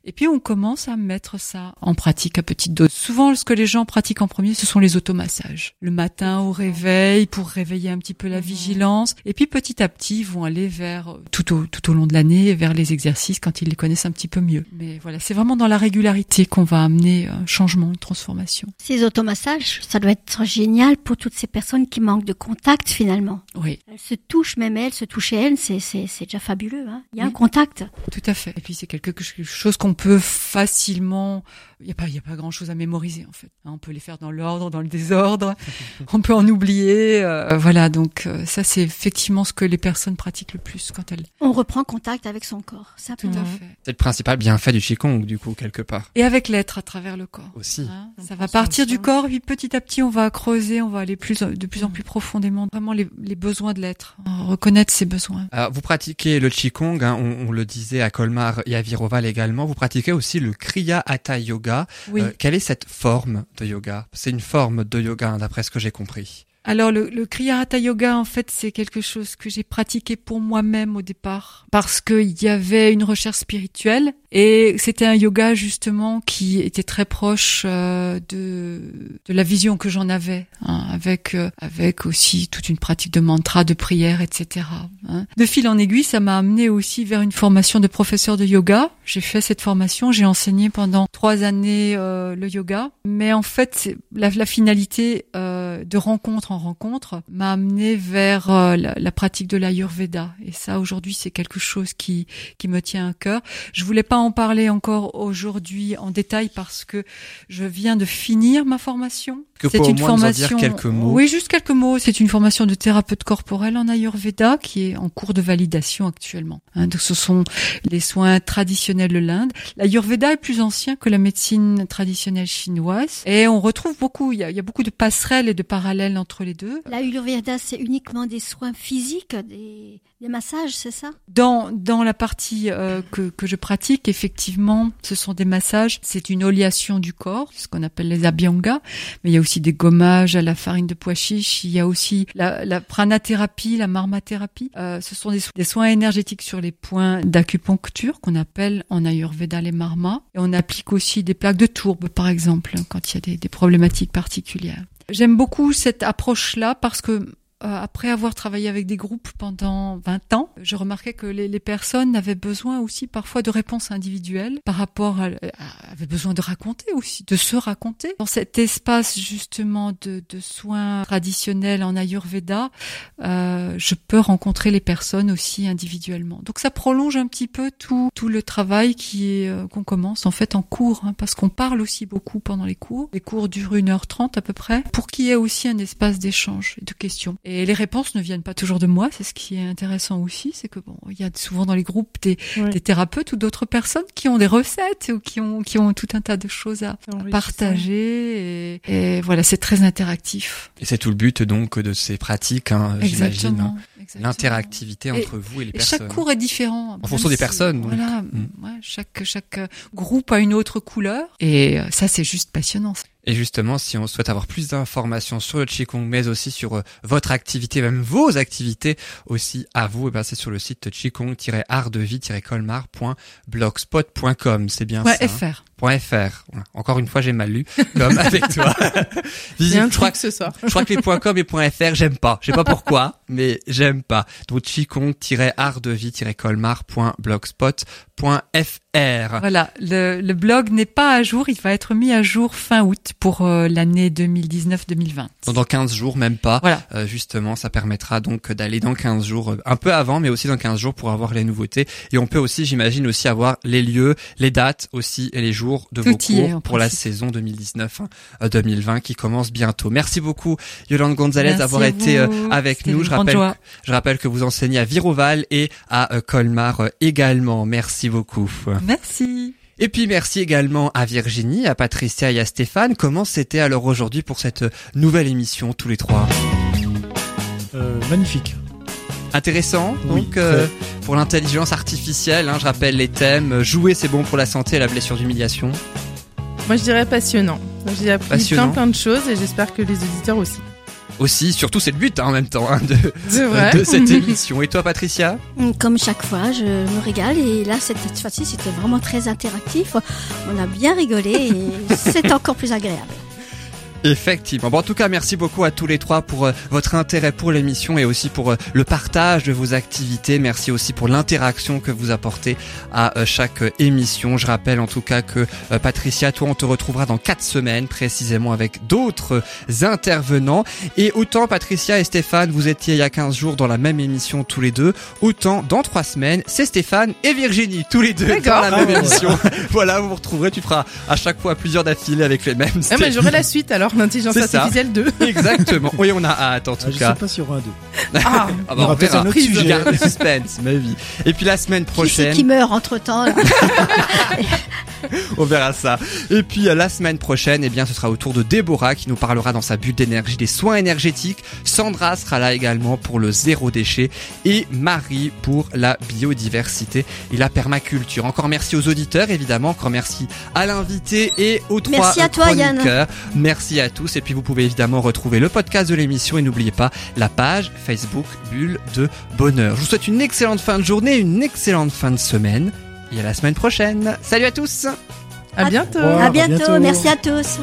H: Et puis on commence à mettre ça en pratique à petite dose. Souvent, ce que les gens pratiquent en premier, ce sont les automassages. Le matin au réveil pour réveiller un petit peu la
C: Mhm.
H: vigilance. Et puis petit à petit, ils vont aller vers tout au tout au long de l'année vers les exercices quand ils les connaissent un petit peu mieux. Mais voilà, c'est vraiment dans la régularité qu'on va amener un changement, une transformation.
D: Ces automassages, ça doit être génial pour toutes ces personnes qui manquent de contact finalement.
H: Oui,
D: Elles se touchent, même elles se touchent elles, c'est, déjà fabuleux. Hein. Il y a
H: Oui.
D: un contact.
H: tout à fait. Et puis c'est quelque chose qu'on peut facilement. Il y a pas, il y a pas grand chose à mémoriser en fait. Hein, On peut les faire dans l'ordre, dans le désordre. On peut en oublier. euh, voilà, donc euh, ça c'est effectivement ce que les personnes pratiquent le plus quand elles.
D: On reprend contact avec son corps.
H: Tout
D: Simplement.
H: à fait.
B: C'est le principal bienfait du Qigong, du coup, quelque part.
H: Et avec l'être à travers le corps.
B: Aussi.
H: Hein,
C: On
H: ça va partir du corps, puis petit à petit, on va creuser, on va aller plus, de plus en plus profondément, vraiment les, les besoins de l'être, hein, reconnaître ses besoins.
B: Alors, vous pratiquez le Qigong, hein, on, on le disait à Colmar et à Viroval également. Vous pratiquez aussi le Kriya Hatha Yoga.
H: Oui.
B: Euh, quelle est cette forme de yoga? C'est une forme de yoga, hein, d'après ce que j'ai compris.
H: Alors le, le Kriya Hatha Yoga, en fait, c'est quelque chose que j'ai pratiqué pour moi-même au départ, parce qu'il y avait une recherche spirituelle et c'était un yoga justement qui était très proche euh, de de la vision que j'en avais, hein, avec euh, avec aussi toute une pratique de mantra, de prière, etc. hein. De fil en aiguille, ça m'a amené aussi vers une formation de professeur de yoga. J'ai fait cette formation, j'ai enseigné pendant trois années euh, le yoga, mais en fait, la, la finalité euh, de rencontre en rencontre m'a amené vers euh, la, la pratique de l'Ayurveda. Et ça, aujourd'hui, c'est quelque chose qui qui me tient à cœur. Je voulais pas en parler encore aujourd'hui en détail parce que je viens de finir ma formation.
B: Que
H: C'est
B: pour au
H: une
B: moins nous en dire
H: formation.
B: quelques mots.
H: Oui, juste quelques mots. C'est une formation de thérapeute corporel en Ayurveda qui est en cours de validation actuellement. Hein, donc, ce sont les soins traditionnels de l'Inde. L'Ayurveda est plus ancien que la médecine traditionnelle chinoise et on retrouve beaucoup. Il y a, il y a beaucoup de passerelles et de parallèles entre les deux.
D: La Ayurveda, c'est uniquement des soins physiques, des, des massages, c'est ça?
H: Dans dans la partie euh, que que je pratique, effectivement, ce sont des massages. C'est une oliation du corps, ce qu'on appelle les abhyanga. Mais il y a aussi des gommages à la farine de pois chiche. Il y a aussi la, la pranathérapie, la marmathérapie. Euh, ce sont des, des soins énergétiques sur les points d'acupuncture qu'on appelle en Ayurveda les marmas. Et on applique aussi des plaques de tourbe, par exemple, quand il y a des, des problématiques particulières. J'aime beaucoup cette approche-là parce que après avoir travaillé avec des groupes pendant 20 ans, je remarquais que les, les personnes avaient besoin aussi parfois de réponses individuelles par rapport à, avaient besoin de raconter aussi, de se raconter. Dans cet espace justement de, de soins traditionnels en Ayurveda, euh, je peux rencontrer les personnes aussi individuellement. Donc ça prolonge un petit peu tout, tout le travail qui est euh, qu'on commence en fait en cours, hein, parce qu'on parle aussi beaucoup pendant les cours. Les cours durent une heure trente à peu près, pour qu'il y ait aussi un espace d'échange et de questions. Les réponses ne viennent pas toujours de moi, c'est ce qui est intéressant aussi, c'est que bon, il y a souvent dans les groupes des,
C: Ouais.
H: des thérapeutes ou d'autres personnes qui ont des recettes ou qui ont qui ont tout un tas de choses à partager et, et voilà, c'est très interactif.
B: Et c'est tout le but donc de ces pratiques, hein, j'imagine. Hein. L'interactivité
H: Et-
B: entre vous et les
H: Et
B: personnes.
H: chaque cours est différent.
B: En fonction des personnes.
H: Voilà,
B: Mm.
H: ouais, chaque chaque groupe a une autre couleur et euh, ça c'est juste passionnant.
B: Et justement, si on souhaite avoir plus d'informations sur le Qigong, mais aussi sur euh, votre activité, même vos activités aussi à vous, eh ben c'est sur le site qigong-artdevie-colmar.blogspot.com. C'est bien
H: Ouais,
B: ça. hein
H: FR.
B: Point .fr. Voilà. Encore une fois, j'ai mal lu, comme avec toi. Visite, je crois
C: truc ce soir.
B: Je crois que les .com et .fr, j'aime pas. Je sais pas pourquoi, mais j'aime pas. Donc qigong-artdevie-colmar.blogspot.fr.
H: Voilà, le, le blog n'est pas à jour, il va être mis à jour fin août pour euh, l'année 2019-2020.
B: Donc dans 15 jours, même pas.
H: Voilà.
B: Euh, justement, ça permettra donc d'aller dans 15 jours, euh, un peu avant, mais aussi dans 15 jours pour avoir les nouveautés. Et on peut aussi, j'imagine, aussi avoir les lieux, les dates aussi et les jours de
H: Tout
B: vos
H: est,
B: cours pour la saison 2019-2020 qui commence bientôt. Merci beaucoup, Yolande Gonzalez, d'avoir été euh, avec nous. Je rappelle,
H: joie.
B: je rappelle que vous enseignez à Viroval et à euh, Colmar euh, également. Merci beaucoup.
H: Merci.
B: Et puis merci également à Virginie, à Patricia et à Stéphane. Comment c'était alors aujourd'hui pour cette nouvelle émission tous les trois?
E: Euh, magnifique.
B: Intéressant,
E: Oui,
B: donc euh, pour l'intelligence artificielle, hein, je rappelle les thèmes, euh, jouer c'est bon pour la santé et la blessure d'humiliation.
C: Moi, je dirais passionnant. J'ai appris
B: Passionnant.
C: plein plein de choses et j'espère que les auditeurs aussi.
B: Aussi, surtout c'est le but hein, en même temps hein, de,
C: vrai.
B: de cette émission. Et toi Patricia
D: Comme chaque fois, je me régale et là, cette fois-ci, c'était vraiment très interactif. On a bien rigolé et c'est encore plus agréable.
B: Effectivement. Bon, en tout cas, merci beaucoup à tous les trois pour euh, votre intérêt pour l'émission et aussi pour euh, le partage de vos activités. Merci aussi pour l'interaction que vous apportez à euh, chaque émission. Je rappelle en tout cas que euh, Patricia, toi, on te retrouvera dans quatre semaines précisément avec d'autres intervenants. Et autant Patricia et Stéphane, vous étiez il y a 15 jours dans la même émission tous les deux, autant dans trois semaines, c'est Stéphane et Virginie, tous les deux dans la
E: Ah
B: même
E: ouais.
B: émission. voilà, vous vous retrouverez, tu feras à chaque fois plusieurs d'affilée avec les mêmes.
C: Ah, mais j'aurai la suite alors, l'intelligence artificielle 2.
B: Exactement. Oui, on a hâte en
E: Ah,
B: tout
E: je
B: cas.
E: sais pas s'il y aura un deux.
C: Ah,
B: Ah bah, on verra.
E: un autre sujet.
B: Le suspense, ma vie. Et puis la semaine prochaine,
D: qui meurt entre-temps là
B: on verra ça. Et puis euh, la semaine prochaine, eh bien, ce sera au tour de Déborah qui nous parlera dans sa bulle d'énergie des soins énergétiques. Sandra sera là également pour le zéro déchet et Marie pour la biodiversité et la permaculture. Encore merci aux auditeurs, évidemment. Encore merci à l'invité et aux trois
D: Merci à toi, Yann.
B: Merci à tous. Et puis vous pouvez évidemment retrouver le podcast de l'émission et n'oubliez pas la page Facebook Bulle de Bonheur. Je vous souhaite une excellente fin de journée, une excellente fin de semaine et à la semaine prochaine. Salut à tous
C: à bientôt.
D: À
E: à
D: bientôt,
E: bientôt.
D: merci à tous.